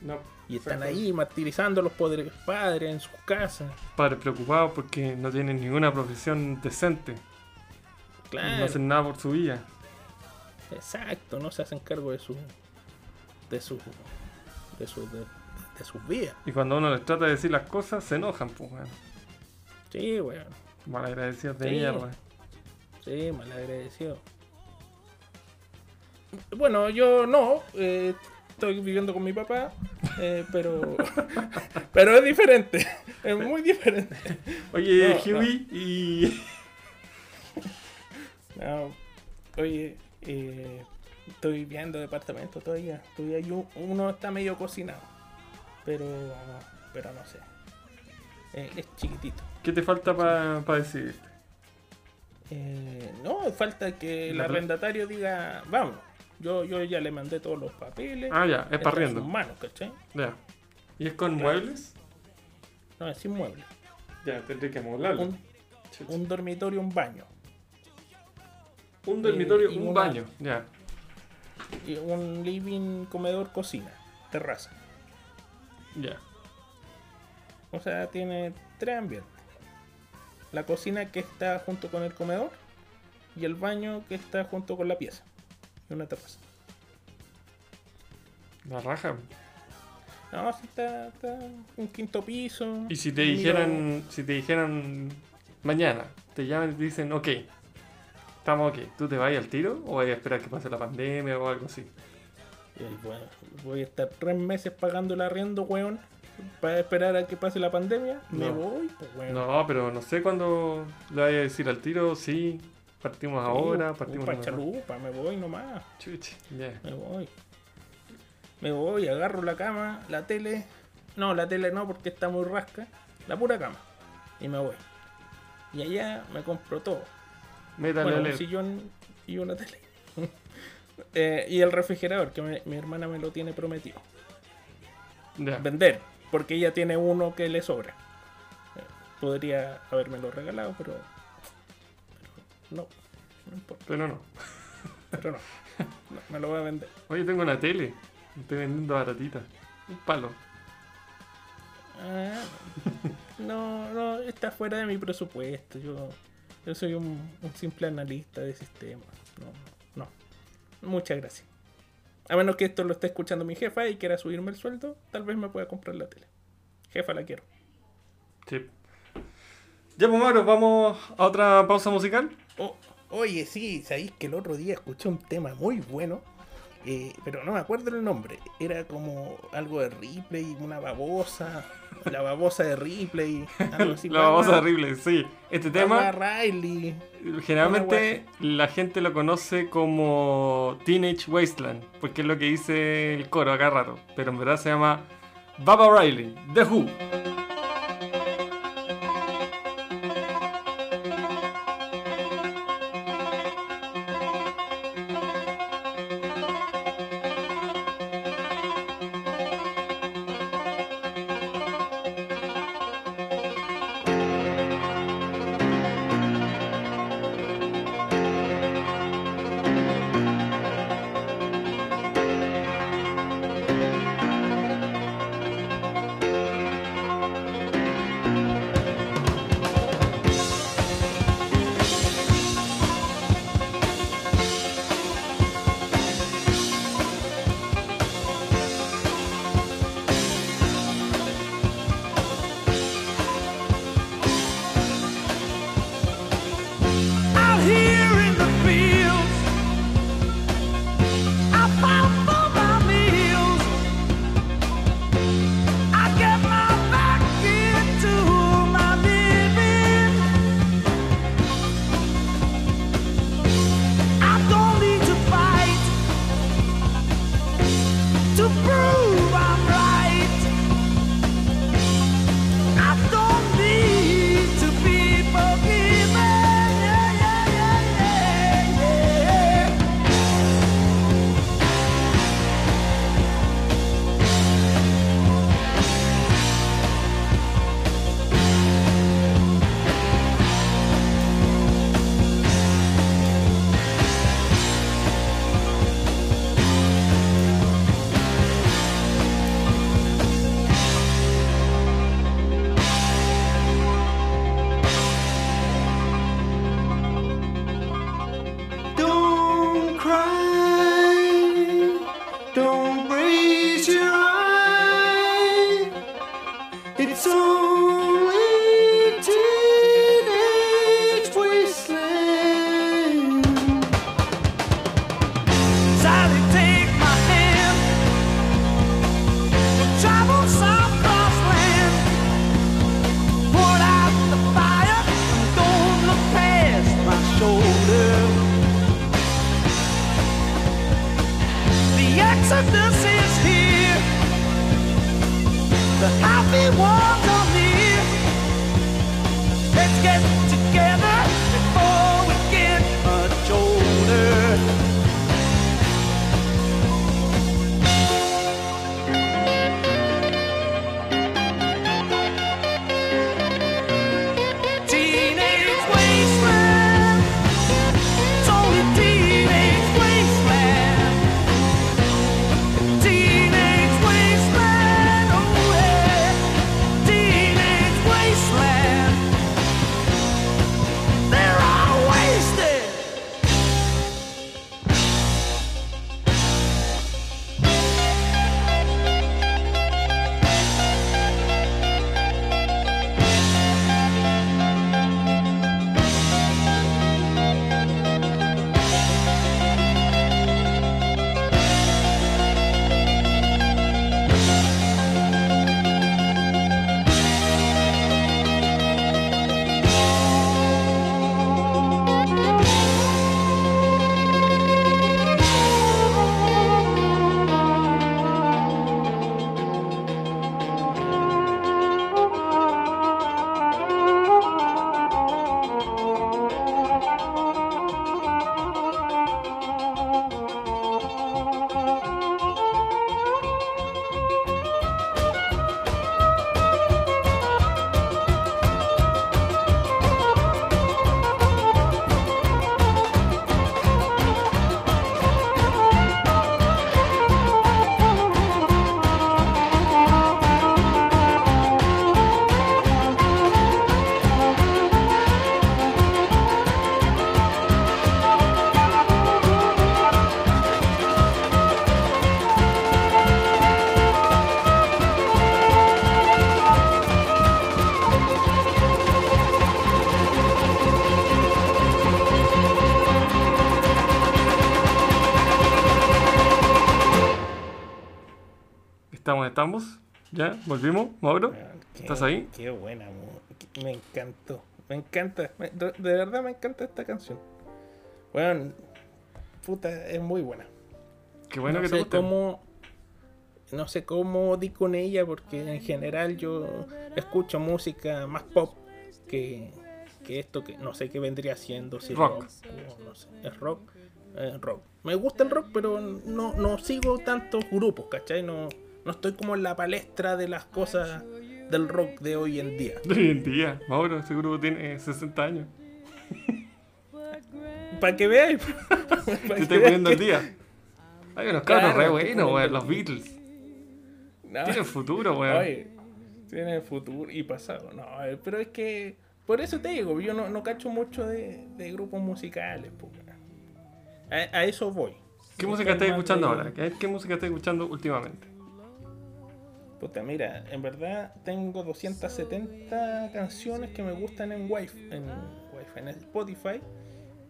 No. Y están ahí martirizando a los poderes padres en sus casas. Padres preocupados porque no tienen ninguna profesión decente. No Claro, hacen nada por su vida. exacto, no se hacen cargo de su de su de su de, de sus vidas. Y cuando uno les trata de decir las cosas, se enojan, pues, weón. Sí, weón. Malagradecidos de Sí. mierda. Sí, malagradecido. Bueno, yo no, eh, estoy viviendo con mi papá, eh, pero (laughs) pero es diferente, es muy diferente. Oye, No, Huey, y. No, oye, eh, estoy viendo departamento todavía, todavía uno está medio cocinado, pero pero no sé, Eh, es chiquitito. ¿Qué te falta para decidirte? Eh, no, falta que el arrendatario diga, vamos. Yo, yo ya le mandé todos los papeles. Ah, ya, es parriendo. sus manos, ¿cachai? Ya. ¿Y es con Claro. muebles? No, es inmueble. Ya, tendré que amoblarlo. Un, un dormitorio, un baño. Un dormitorio, un una- baño. Ya. Y un living, comedor, cocina, terraza. Ya. O sea, tiene tres ambientes. la cocina que está junto con el comedor y el baño que está junto con la pieza. Y una terraza. La raja. No, sí está, está un quinto piso. Y si te dijeran, si te dijeran mañana, te llaman y te dicen, ok, estamos ok, ¿tú te vas al tiro o vas a esperar que pase la pandemia o algo así? Y ahí, bueno, voy a estar tres meses pagando el arriendo, weón. Para esperar a que pase la pandemia. Me voy, pues, weón. No, pero no sé cuándo le vaya a decir al tiro, sí, partimos ahora, partimos chalupa, me voy nomás. Chuchi, ya. Me voy. Me voy, agarro la cama, la tele. No, la tele no, porque está muy rasca. La pura cama. Y me voy. Y allá me compro todo. Métale Bueno, un sillón y una tele. Eh, y el refrigerador, que me- mi hermana me lo tiene prometido. Vender, porque ella tiene uno que le sobra. Eh, Podría habérmelo regalado, pero. pero no, no importa. Pero no. Pero no, no, me lo voy a vender. Oye, tengo una tele. Estoy vendiendo baratita. Un palo. Ah, no, no, está fuera de mi presupuesto. Yo, yo soy un, un simple analista de sistemas. No. Muchas gracias. A menos que esto lo esté escuchando mi jefa y quiera subirme el sueldo, tal vez me pueda comprar la tele. Jefa, la quiero. Sí. Ya, pues, Mauro, vamos a otra pausa musical. Oh, oye, sí, sabéis que el otro día escuché un tema muy bueno, eh, pero no me acuerdo el nombre. Era como algo de Ripley, una babosa, la babosa de Ripley. Algo así, (laughs) La babosa Barbara- horrible, sí. Este tema, Riley. generalmente la gente lo conoce como Teenage Wasteland, porque es lo que dice el coro acá raro. Pero en verdad se llama Baba Riley, The Who. ¿Volvimos, Mauro? Qué- ¿Estás ahí? Qué buena, me encantó. Me encanta, de verdad me encanta esta canción. Bueno, puta, es muy buena. Qué bueno no que sé te guste. cómo no sé cómo di con ella porque en general yo escucho música más pop que, que esto que no sé qué vendría siendo si es Rock. o no sé, es rock es rock me gusta el rock pero no, no sigo tantos grupos ¿cachai? no, no estoy como en la palestra de las cosas del rock de hoy en día De hoy en día, Mauro, ese grupo tiene 60 años. para que veáis (laughs) Te estoy poniendo el día. Hay unos cabros Claro, re buenos, weón, los. Beatles. No. Tienen futuro, weón. Oye, tiene futuro y pasado. No, pero es que. Por eso te digo, yo no, no cacho mucho de, de grupos musicales. po. A, a eso voy. ¿Qué música estás escuchando de- ahora? ¿Qué, qué música estás escuchando últimamente? Puta, mira, en verdad tengo 270 canciones que me gustan en Wi-Fi, en, Wi-Fi, en Spotify.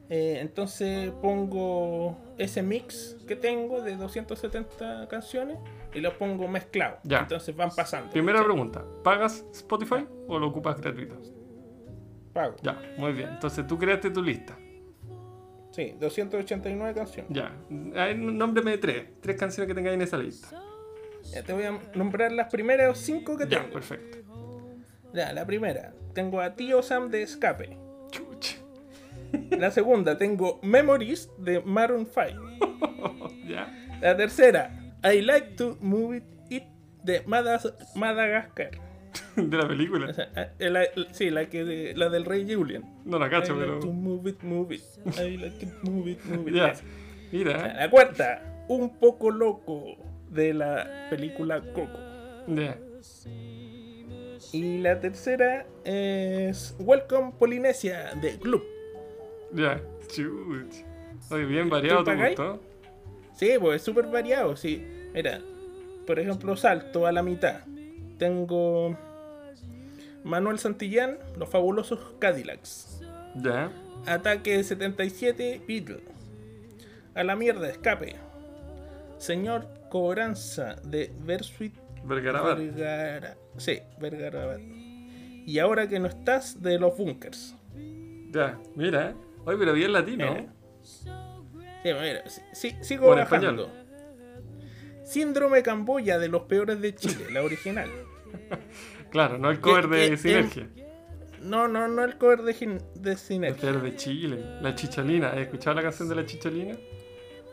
Eh, entonces pongo ese mix que tengo de 270 canciones y los pongo mezclados. Ya. Entonces van pasando. Primera pregunta, ¿pagas Spotify o lo ocupas gratuito? Pago. Ya, muy bien. Entonces tú creaste tu lista. Sí, 289 canciones. Ya. Ay, Nómbrame tres. Tres canciones que tengáis en esa lista. Ya, te voy a nombrar las primeras cinco que Ya, tengo. perfecto. Ya, la primera, tengo a Tío Sam de Escape. Chuch. La segunda, tengo Memories de Maroon 5. (laughs) Ya. La tercera, I Like to Move It, de Madas- Madagascar. De la O película. sea, eh, la- sí, la, que de- la del Rey Julian. No la cacho, I like to pero. move it, move it. I like to move it, move it. (laughs) Ya. Mira. La cuarta, Un poco loco de la película Coco. Ya. Y la tercera es Welcome Polinesia de Club. Ya. Oye, bien variado pagáis? gusto. Sí, pues es súper variado. Sí. Mira, por ejemplo, salto a la mitad. Tengo Manuel Santillán, Los Fabulosos Cadillacs. Ya. Ataque 77, Beatle. A la mierda, escape. Señor Cobranza de Versuit Vergarabat. Vergara. Sí, Vergara. Y ahora que no estás, de los bunkers. Ya. Mira. Oye, pero bien latino. Mira. Sí, mira, sí, sí, sigo bajando. Síndrome Camboya de los peores de Chile, la original. (laughs) Claro, no el cover Eh, de eh, Sinergia. No, no, no el cover de, de El Sinergia. cover de Chile. La Chicholina. ¿Has escuchado la canción de la Chicholina?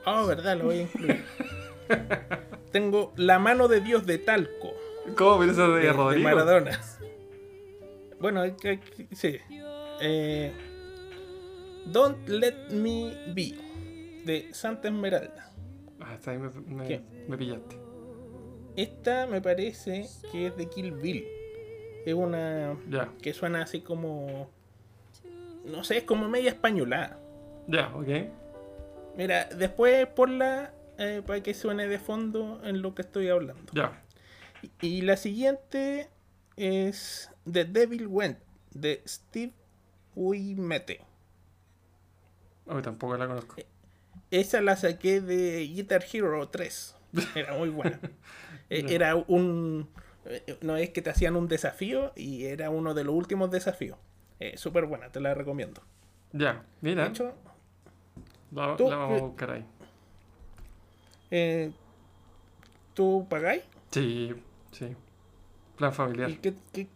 Oh, verdad, lo voy a incluir. (laughs) (laughs) Tengo La mano de Dios de Talco, ¿Cómo? Pero esa de, de, de Rodrigo. Maradona. Bueno, hay que- sí. Eh, Don't Let Me Be, de Santa Esmeralda. Ah, esta ahí me, me, ¿Qué? me pillaste. Esta me parece que es de Kill Bill. Es una Ya. que suena así como. No sé, es como media españolada. Ya, ok. Mira, después ponla eh, para que suene de fondo en lo que estoy hablando. Ya. Y, y la siguiente es The Devil Went de Steve Wimete. Hoy tampoco la conozco. Esa la saqué de Guitar Hero 3. (laughs) Era muy buena. (laughs) Eh, era un. eh, No es que te hacían un desafío y era uno de los últimos desafíos. Eh, Súper buena, te la recomiendo. Ya, mira. De hecho, la, tú- la vamos a buscar ahí. Eh, ¿tú pagáis? Sí, sí. Plan familiar. ¿Y qué- qué-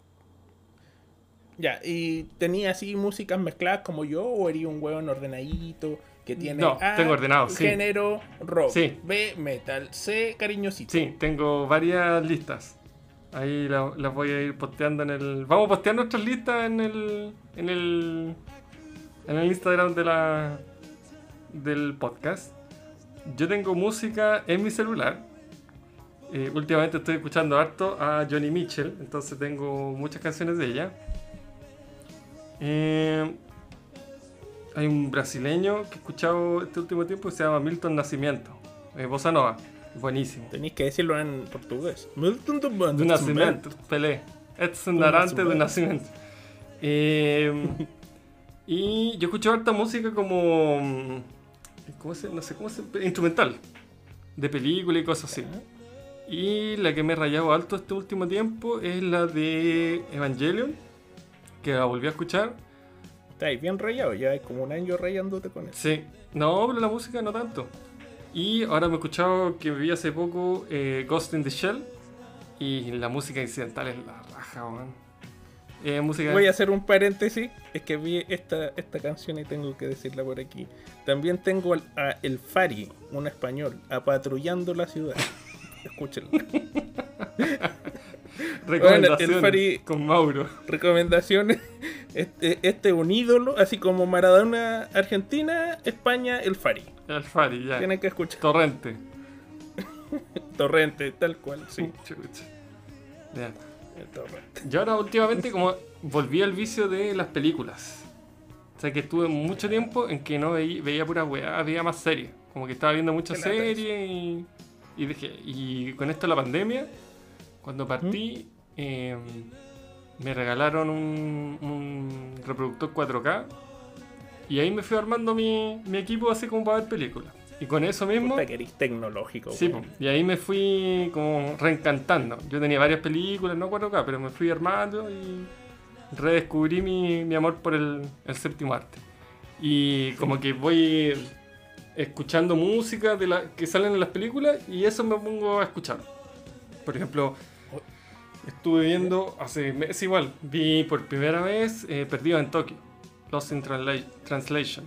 Ya, ¿y tenía así músicas mezcladas como yo o eres un hueón ordenadito que tiene No, A, tengo ordenado, sí. género rock, Sí. B metal, C cariñosito? Sí, tengo varias listas. Ahí la- las voy a ir posteando en el. Vamos a postear nuestras listas en el. en el. en el Instagram de la. del podcast. Yo tengo música en mi celular. Eh, últimamente estoy escuchando harto a Johnny Mitchell, entonces tengo muchas canciones de ella. Eh, hay un brasileño que he escuchado este último tiempo que se llama Milton Nacimiento, eh, Bossa Nova, buenísimo. Tenéis que decirlo en portugués. Do Nascimento, Pelé. Edson Narante do Nascimento. Eh, (laughs) y yo escucho harta música como. ¿Cómo se, no sé cómo se. instrumental. De película y cosas así. Y la que me he rayado alto este último tiempo es la de Evangelion, que la volví a escuchar. Estáis bien rayado, ya hay como un año rayándote con eso. Sí, no, pero la música no tanto. Y ahora me he escuchado que vi hace poco eh, Ghost in the Shell. Y la música incidental es la raja, weón. Eh. Voy a hacer un paréntesis, es que vi esta, esta canción y tengo que decirla por aquí. También tengo al- a El Fari, un español, apatrullando la ciudad. (laughs) Escúchenlo. (laughs) recomendaciones el Fari- con Mauro. Recomendaciones. Este, este es un ídolo, así como Maradona Argentina, España, El Fari. El Fari, ya. Tienen que escuchar. Torrente. (laughs) Torrente, tal cual, sí. Ya. Yo ahora últimamente como volví al vicio de las películas. O sea que estuve mucho tiempo en que no veía, veía pura weá, veía más series. Como que estaba viendo muchas series y, y dije, y con esto de la pandemia, cuando partí, ¿Mm? eh, me regalaron un, un reproductor 4K y ahí me fui armando mi, mi equipo así como para ver películas. Y con eso mismo... Puta que eres tecnológico. Sí, y ahí me fui como reencantando. Yo tenía varias películas, no 4K, pero me fui armando y redescubrí mi, mi amor por el, el séptimo arte. Y como que voy escuchando música de la, que salen en las películas y eso me pongo a escuchar. Por ejemplo, estuve viendo hace meses igual, vi por primera vez eh, Perdido en Tokio, Lost in Transla- Translation.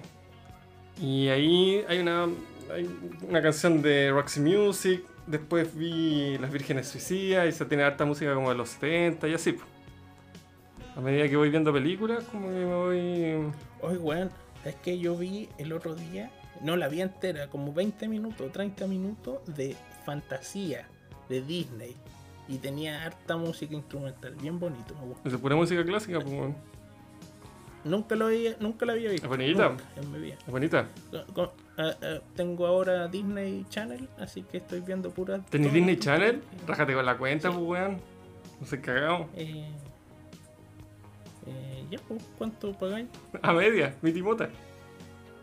Y ahí hay una, hay una canción de Roxy Music. Después vi Las Vírgenes Suicidas y se tiene harta música como de los 70 y así. A medida que voy viendo películas, como que me voy. Oye, weón, es que yo vi el otro día, no la vi entera, como 20 minutos, 30 minutos de fantasía de Disney. Y tenía harta música instrumental, bien bonito, me. Es pura música clásica, pues. Nunca lo había, nunca la había visto. Es bonita. Es bonita. Ah, tengo ahora Disney Channel, así que estoy viendo pura. ¿Tenés Disney Channel? Rájate con la cuenta, Sí. pues, weón. No sé cagado. Eh, eh, ya, pues, ¿cuánto pagáis? A media, mi timota.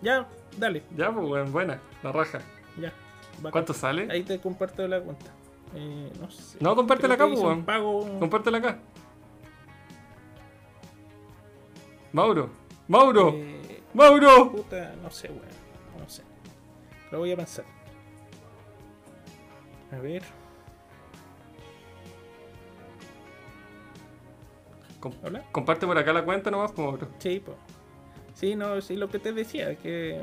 Ya, dale, Ya, pues, weón, buena. La raja. ya. bacán. ¿Cuánto sale? Ahí te comparto la cuenta. Eh, no sé. No, compártela acá, pues, weón. pago. Compártela acá. Mauro. Mauro. eh, Mauro. puta, no sé, weón. Lo voy a pensar. A ver. Com- ¿Hola? comparte por acá la cuenta nomás, Mauro. Sí, pues. Sí, no, sí, lo que te decía, que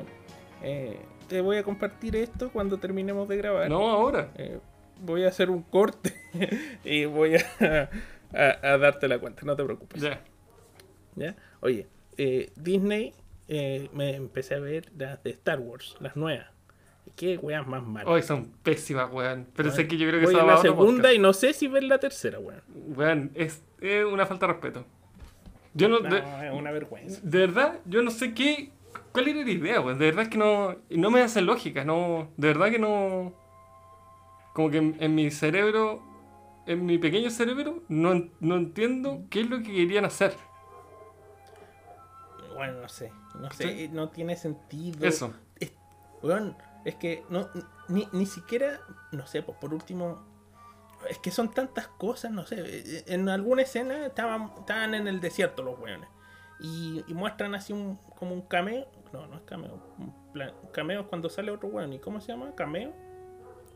eh, te voy a compartir esto cuando terminemos de grabar. No, ahora. Eh, voy a hacer un corte (laughs) y voy a, a- a darte la cuenta, no te preocupes. Ya. ¿Ya? Oye, eh, Disney, me empecé a ver las de Star Wars, las nuevas. Qué weas más malas. Hoy son pésimas, weón. Pero sé que yo creo que en va a la segunda y no sé si ver la tercera, weón. Weón, es, es una falta de respeto. Yo no. No, de, es una vergüenza. de verdad, yo no sé qué. ¿Cuál era la idea, weón? De verdad es que no. No me hace lógica, no. De verdad que no. Como que en, en mi cerebro. En mi pequeño cerebro, no, no entiendo qué es lo que querían hacer. Bueno, no sé. No sé, no tiene sentido. Eso. Es, weón, es que no, ni, ni siquiera, no sé, pues por último, es que son tantas cosas, no sé. eh, En alguna escena estaban, estaban en el desierto los weones. Y, y muestran así un, como un cameo. No, no es cameo. Un plan- cameo cuando sale otro weón. ¿Y cómo se llama? Cameo.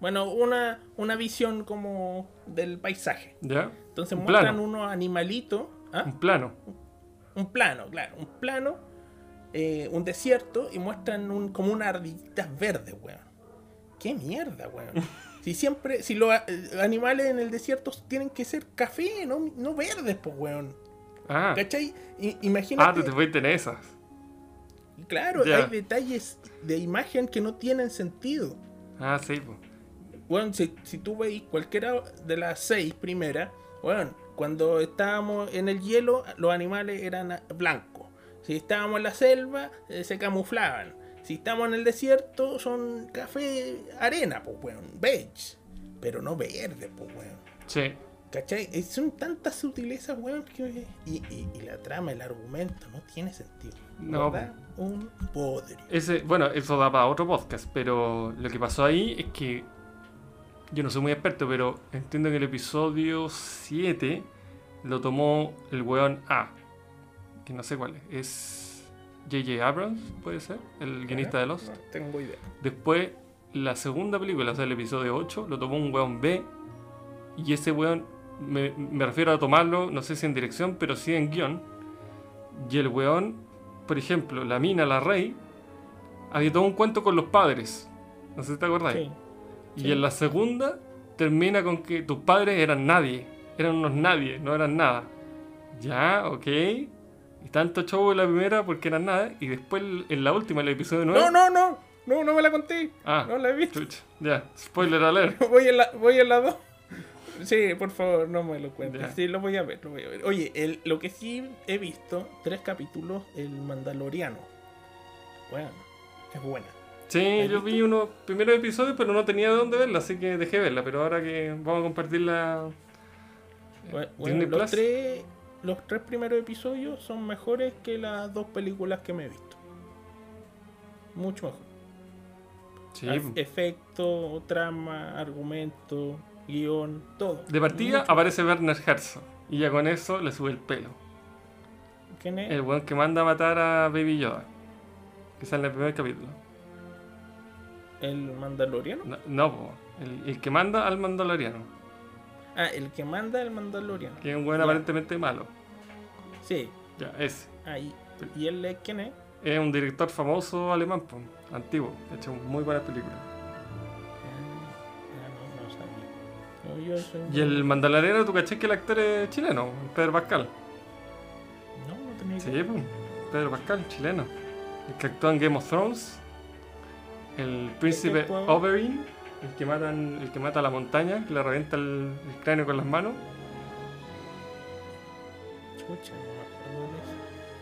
Bueno, una, una visión como del paisaje. ¿Ya? Entonces Un muestran plano. unos animalitos. ¿ah? Un plano. Un plano, claro, un plano, eh, un desierto y muestran un, como unas ardillitas verdes, weón. ¿Qué mierda, weón? (laughs) Si siempre, si los eh, animales en el desierto tienen que ser café, no, no verdes, pues, weón. Ah. ¿Cachai? I- Ah, imagínate. tú te fuiste en esas. Claro, hay detalles de imagen que no tienen sentido. Ah, sí, pues. Bueno, si, si tú veis cualquiera de las seis primeras, bueno, cuando estábamos en el hielo, los animales eran blancos. Si estábamos en la selva, eh, se camuflaban. Si estamos en el desierto, son café arena, pues, weón, beige. Pero no verde, pues, weón. Sí. ¿Cachai? Eh, Son tantas sutilezas, weón, que... Y, y- y la trama, el argumento, no tiene sentido. No, ¿Verdad? Un bodrio. Ese, bueno, eso da para otro podcast, pero lo que pasó ahí es que yo no soy muy experto, pero entiendo que el episodio 7 lo tomó el weón A. Que no sé cuál es. Es J.J. Abrams, puede ser, el guionista de Lost. No tengo idea. Después, la segunda película, o sea, el episodio 8, lo tomó un weón B. Y ese weón, me, me refiero a tomarlo, no sé si en dirección, pero sí en guion. Y el weón, por ejemplo, la mina, la rey, había todo un cuento con los padres. No sé si te acordás. Sí. Y en la segunda termina con que tus padres eran nadie. Eran unos nadie, no eran nada. Ya, ok. Y tanto show en la primera porque eran nada. Y después en la última, el episodio 9. No, no, no. No, no me la conté. Ah, No la he visto. chucha. Ya, spoiler alert. (laughs) Voy en la, voy en la 2. Sí, por favor, no me lo cuentes. Ya. Sí, lo voy a ver, lo voy a ver. Oye, el- lo que sí he visto, tres capítulos, el Mandaloriano. Bueno, es buena. Sí, ¿Has yo vi unos primeros episodios, pero no tenía de dónde verla, así que dejé verla. Pero ahora que vamos a compartirla. Bueno, Disney los, tres, los tres primeros episodios son mejores que las dos películas que me he visto. Mucho mejor. Sí. Ef- Efecto, trama, argumento, guion, todo. De partida Mucho. aparece Werner Herzog. Y ya con eso le sube el pelo. ¿Quién es? El weón que manda a matar a Baby Yoda. Que sale en el primer capítulo. ¿El Mandaloriano? No, no, el que manda al Mandaloriano. Ah, el que manda el Mandaloriano. Que es un weón aparentemente malo. Sí, Ya, ese. ahí. ¿Y él es quién es? Es un director famoso alemán, po, antiguo. Ha hecho muy buenas películas. Ah, no, no sabía. No, yo soy- Y el Mandaloriano, ¿tú caché que el actor es chileno? Pedro Pascal. No, no tenía Sí, idea. pues. Pedro Pascal, chileno. El que actúa en Game of Thrones. El príncipe actuaba? Oberyn. El que, matan, el que mata a la montaña, que le revienta el, el cráneo con las manos. Chucha, no me acuerdo de eso.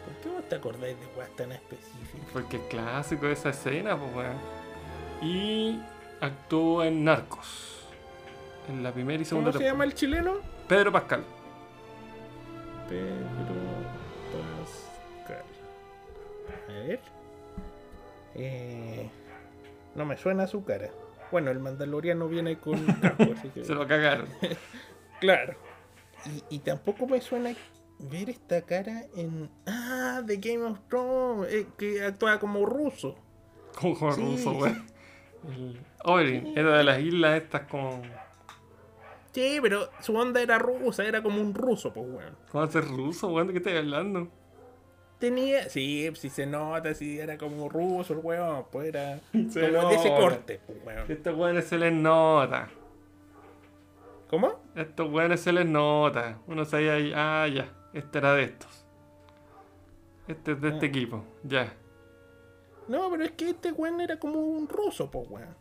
¿Por qué vos te acordáis de weas tan específicas? Porque es clásico esa escena, pues weón. Y actuó en Narcos. En la primera y segunda ¿Cómo se llama el chileno? Pedro Pascal. Pedro Pascal. A ver. Eh, no me suena su cara. Bueno, el mandaloriano viene con (laughs) casco, así que... Se lo cagaron. (laughs) Claro. Y, y tampoco me suena ver esta cara en... Ah, de Game of Thrones, eh, que actúa como ruso. Como Sí, ruso. El Oberyn era de las islas estas como. Sí, pero su onda era rusa, era como un ruso, pues, weón. ¿Cómo hacer ruso, weón? ¿De qué estás hablando? Tenía, sí, si se nota, si era como ruso el weón, pues era (laughs) Se como de ese corte, pues, weón. Estos weones se les nota. ¿Cómo? Estos weones se les nota. Uno sabía ahí, ah, ya, este era de estos. Este es de este Ah. equipo, ya. No, pero es que este weón era como un ruso, pues, weón.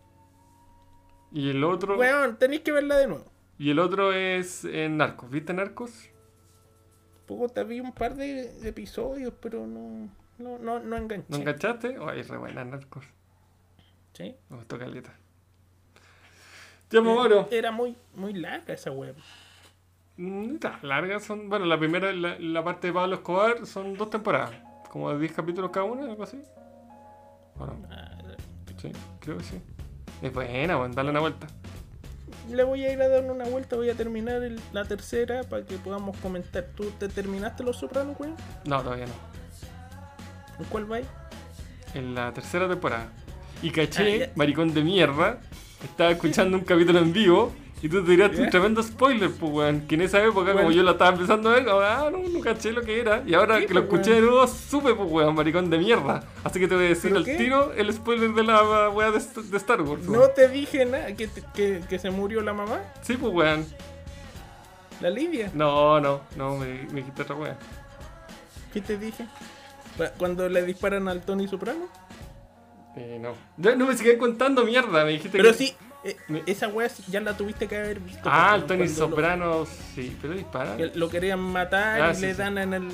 Y el otro. Weón, tenéis que verla de nuevo. Y el otro es en Narcos. ¿Viste Narcos? Puta, vi un par de episodios, pero no, no, no, no enganché. ¿No enganchaste? Ay, re buena Narcos. Sí. Me gustó caleta. Ya, pues, bueno. Era muy, muy larga esa web. Mm, está, largas son. Bueno, la primera, la, la parte de Pablo Escobar, son dos temporadas. Como de 10 capítulos cada una, algo así. Bueno, Ah, sí, creo que sí. Es buena, bueno, dale una vuelta. Le voy a ir a dar una vuelta, voy a terminar el- la tercera para que podamos comentar. ¿Tú te terminaste Los Sopranos, weón? No, todavía no. ¿En cuál vais? En la tercera temporada. Y caché, Ah, maricón de mierda, estaba escuchando un capítulo en vivo y tú te tiraste un ¿Ya? tremendo spoiler, pues, weón. Que en esa época, como yo la estaba empezando a ver, como, ah, no, no caché lo que era. Y ahora ¿Qué, que lo pues, escuché de nuevo, supe, pues, weón, maricón de mierda. Así que te voy a decir ¿Pero al qué? tiro el spoiler de la weá de, de Star Wars. No te dije nada, que, que, que se murió la mamá, Sí, pues, weón. la Lidia. No, no, no, me, me dijiste otra weá. ¿Qué te dije? Cuando le disparan al Tony Soprano. Eh, no. No, no me sigas contando mierda, me dijiste Pero que... sí, eh, esa weá ya la tuviste que haber visto. Ah, el porque Tony cuando lo- Soprano, sí, pero dispara. Lo, querían matar Ah, y sí, le sí. dan en el,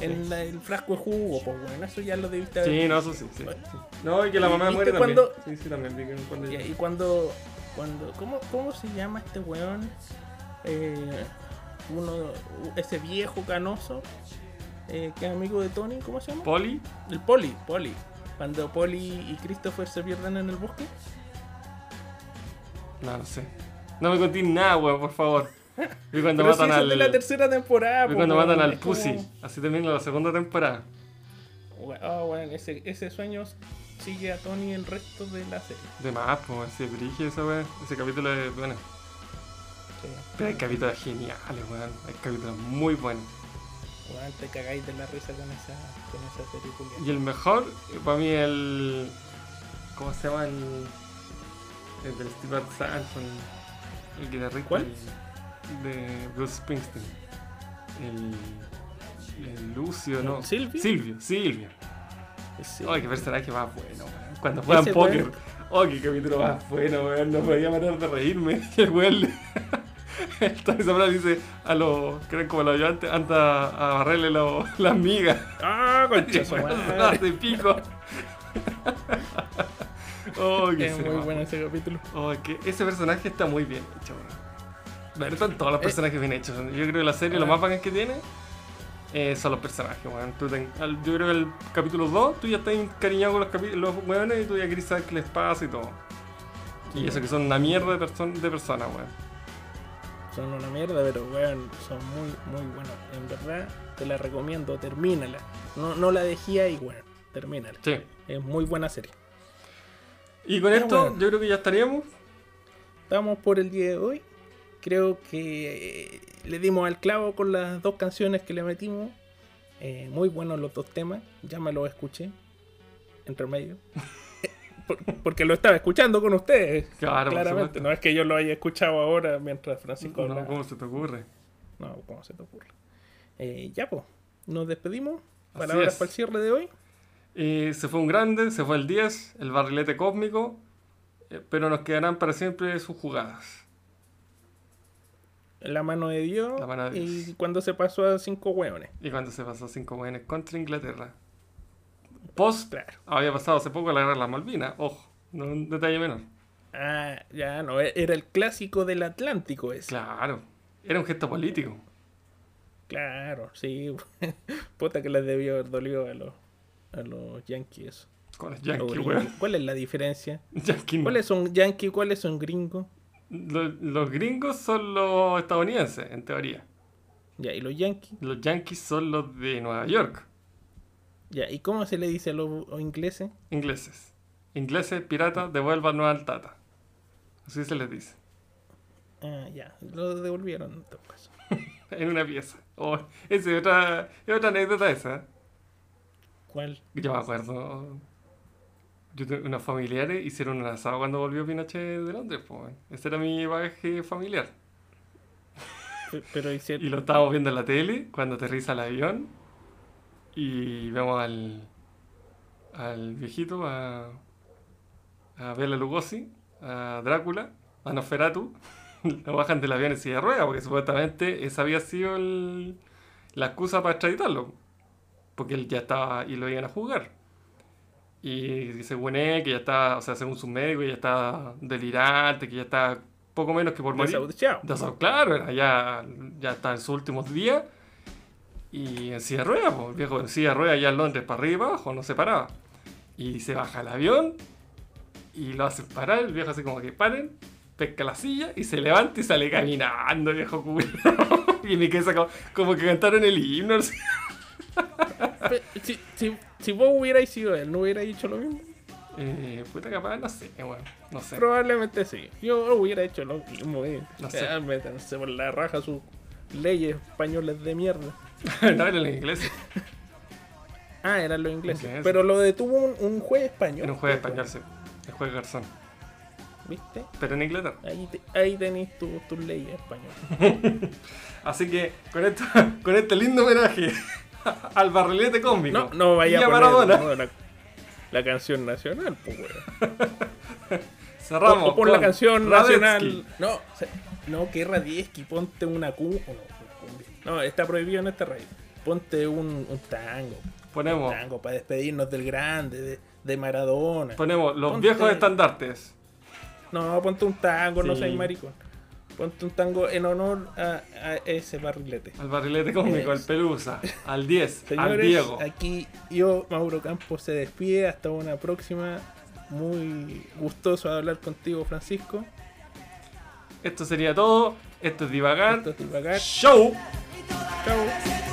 en la- el frasco de jugo, pues bueno, eso ya lo debiste haber Sí, no, eso sí, sí, sí. No, y que la mamá ¿Viste muere también. cuando- Sí, sí, también. vi que cuando- Y, y cuando, cuando ¿cómo, ¿cómo se llama este weón? Eh, uno, ese viejo canoso eh, que es amigo de Tony, ¿cómo se llama? Poli, El Poli, Poli. Cuando Poli y Christopher se pierden en el bosque. No, no sé. No me contéis nada, weón, por favor. Vi cuando Pero matan al. de la tercera temporada. vi cuando matan al es como- Pussy. Así termina la segunda temporada. Ah, weón, ese, ese sueño sigue a Tony el resto de la serie. De más, pues, ese brillo, esa weón. Ese capítulo es bueno. Sí. Pero hay capítulos geniales, weón. Hay capítulos muy buenos. Weón, te cagáis de la risa con esa, con esa serie. Y el mejor, para mí, el. ¿Cómo se llama? El. El del Steve Sanson. El guitarrista. ¿Cuál? De Bruce Springsteen. El. El Lucio, ¿no? ¿Silvio? Silvio, Silvio. Sí. Ay, qué personaje más bueno, weón. Cuando juegan póker. weón. Oh, qué capítulo más bueno, weón. No podía parar de reírme. (laughs) El weón. (laughs) El Tony Soprano dice a los que eran como los ayudantes, anda a barrerle lo- las migas. Ah, concha (laughs) su madre. de pico. Oh, qué Es muy bueno ese capítulo. Oh, que ese personaje está muy bien hecho. Bueno, están todos los Eh. personajes bien hechos. Yo creo que la serie lo Ah. más bacán que tiene eh, son los personajes, weón. Yo creo que el capítulo 2 tú ya estás encariñado con los, los weones y tú ya querés saber qué les pasa y todo. Y eso que son una mierda de, perso- de personas, weón. Son una mierda, pero weón, son muy, muy buenos. En verdad, te la recomiendo, termínala. No, no la dejé ahí, weón. Termínala. Sí. Es muy buena serie. Y con Pero esto bueno. yo creo que ya estaríamos. Estamos por el día de hoy. Creo que eh, le dimos al clavo con las dos canciones que le metimos. Eh, muy buenos los dos temas. Ya me los escuché. Entre medio. (laughs) Por- porque lo estaba escuchando con ustedes. Claro, claramente. No es que yo lo haya escuchado ahora mientras Francisco No, hablaba. ¿Cómo se te ocurre? No, ¿cómo se te ocurre? Eh, ya, pues. Nos despedimos. Palabras para el cierre de hoy. Y se fue un grande, se fue el 10, el barrilete cósmico, eh, pero nos quedarán para siempre sus jugadas. La mano de Dios. La mano de Y cuando se pasó a cinco hueones. Y cuando se pasó cinco buenos contra Inglaterra. Post Claro. había pasado hace poco la guerra de las Malvinas, ojo, no un detalle menor. Ah, ya no. e- Era el clásico del Atlántico ese. Claro, era un gesto político. Claro, sí. (laughs) Puta que les debió haber dolido a los, a los yankees. Weón. ¿Cuál es la diferencia? (laughs) Yankees no. ¿Cuáles son yankees y cuáles son gringos? Los, los gringos son los estadounidenses, en teoría. Ya, y los yankees. Los yankees son los de Nueva York, Ya, ¿y cómo se le dice a los ingleses? ingleses. Ingleses, piratas, devuélvanos al tata. Así se les dice. Ah, ya, lo devolvieron en todo caso. (laughs) En una pieza. Oh, esa es otra, es otra anécdota esa. ¿Cuál? Yo me acuerdo. Yo tengo unos familiares hicieron un asado cuando volvió Pinochet de Londres, pues. Ese era mi bagaje familiar. Pe- Pero hicieron... Y lo estábamos viendo en la tele cuando aterriza el avión. Y vemos al. al viejito, a. a Bela Lugosi, a Drácula, a Nosferatu. (laughs) Lo bajan del avión en silla de ruedas, porque supuestamente esa había sido el- la excusa para extraditarlo. Porque él ya estaba y lo iban a juzgar. Y según él, que ya está, o sea, según sus médicos, ya está delirante, que ya está poco menos que por morir. Desahuciado. Entonces, claro, era ya, ya está en sus últimos días. Y en silla de ruedas, pues, el viejo en silla de ruedas ya en Londres para arriba y abajo, no se paraba. Y se baja el avión y lo hacen parar, el viejo así como que paren, pesca la silla y se levanta y sale caminando, viejo culo. (laughs) y me quedé como, como que cantaron el himno. (laughs) Si, si, si vos hubierais sido él, ¿no hubierais dicho lo mismo? Eh, puta capaz, no sé, bueno, no sé. Probablemente sí. Yo hubiera hecho lo mismo. Eh. No sé. Ah, métanse por la raja sus leyes españoles de mierda. (laughs) no, era en inglés. Ah, eran los ingleses. Ingleses. Pero lo detuvo un, un juez español. Era un juego español, sí. El juego Garzón. ¿Viste? Pero en Inglaterra. Ahí, te- ahí tenéis tu- tus leyes españolas. (laughs) Así que con, esto, (laughs) con este lindo homenaje (laughs) al barrilete cósmico No, no vaya y a poner Maradona, no, la, la canción nacional, pues, weón. (laughs) cerramos. O, o pon la canción Radetzky. nacional. No, se- no, que Radieski, ponte una cu... o no, una cumbia. No, está prohibido en este radio. Ponte un, un tango. Ponemos, Tango para despedirnos del grande, de, de Maradona. ponemos los Ponte- viejos estandartes. No, ponte un tango, no Sí. seas maricón. Ponte un tango en honor a, a ese barrilete. Al barrilete cósmico, al. Pelusa, al 10, al Diego. aquí yo, Mauro Campos, se despide. Hasta una próxima. Muy gustoso hablar contigo, Francisco. Esto sería todo. Esto es divagar. Esto es divagar. Show. Chao.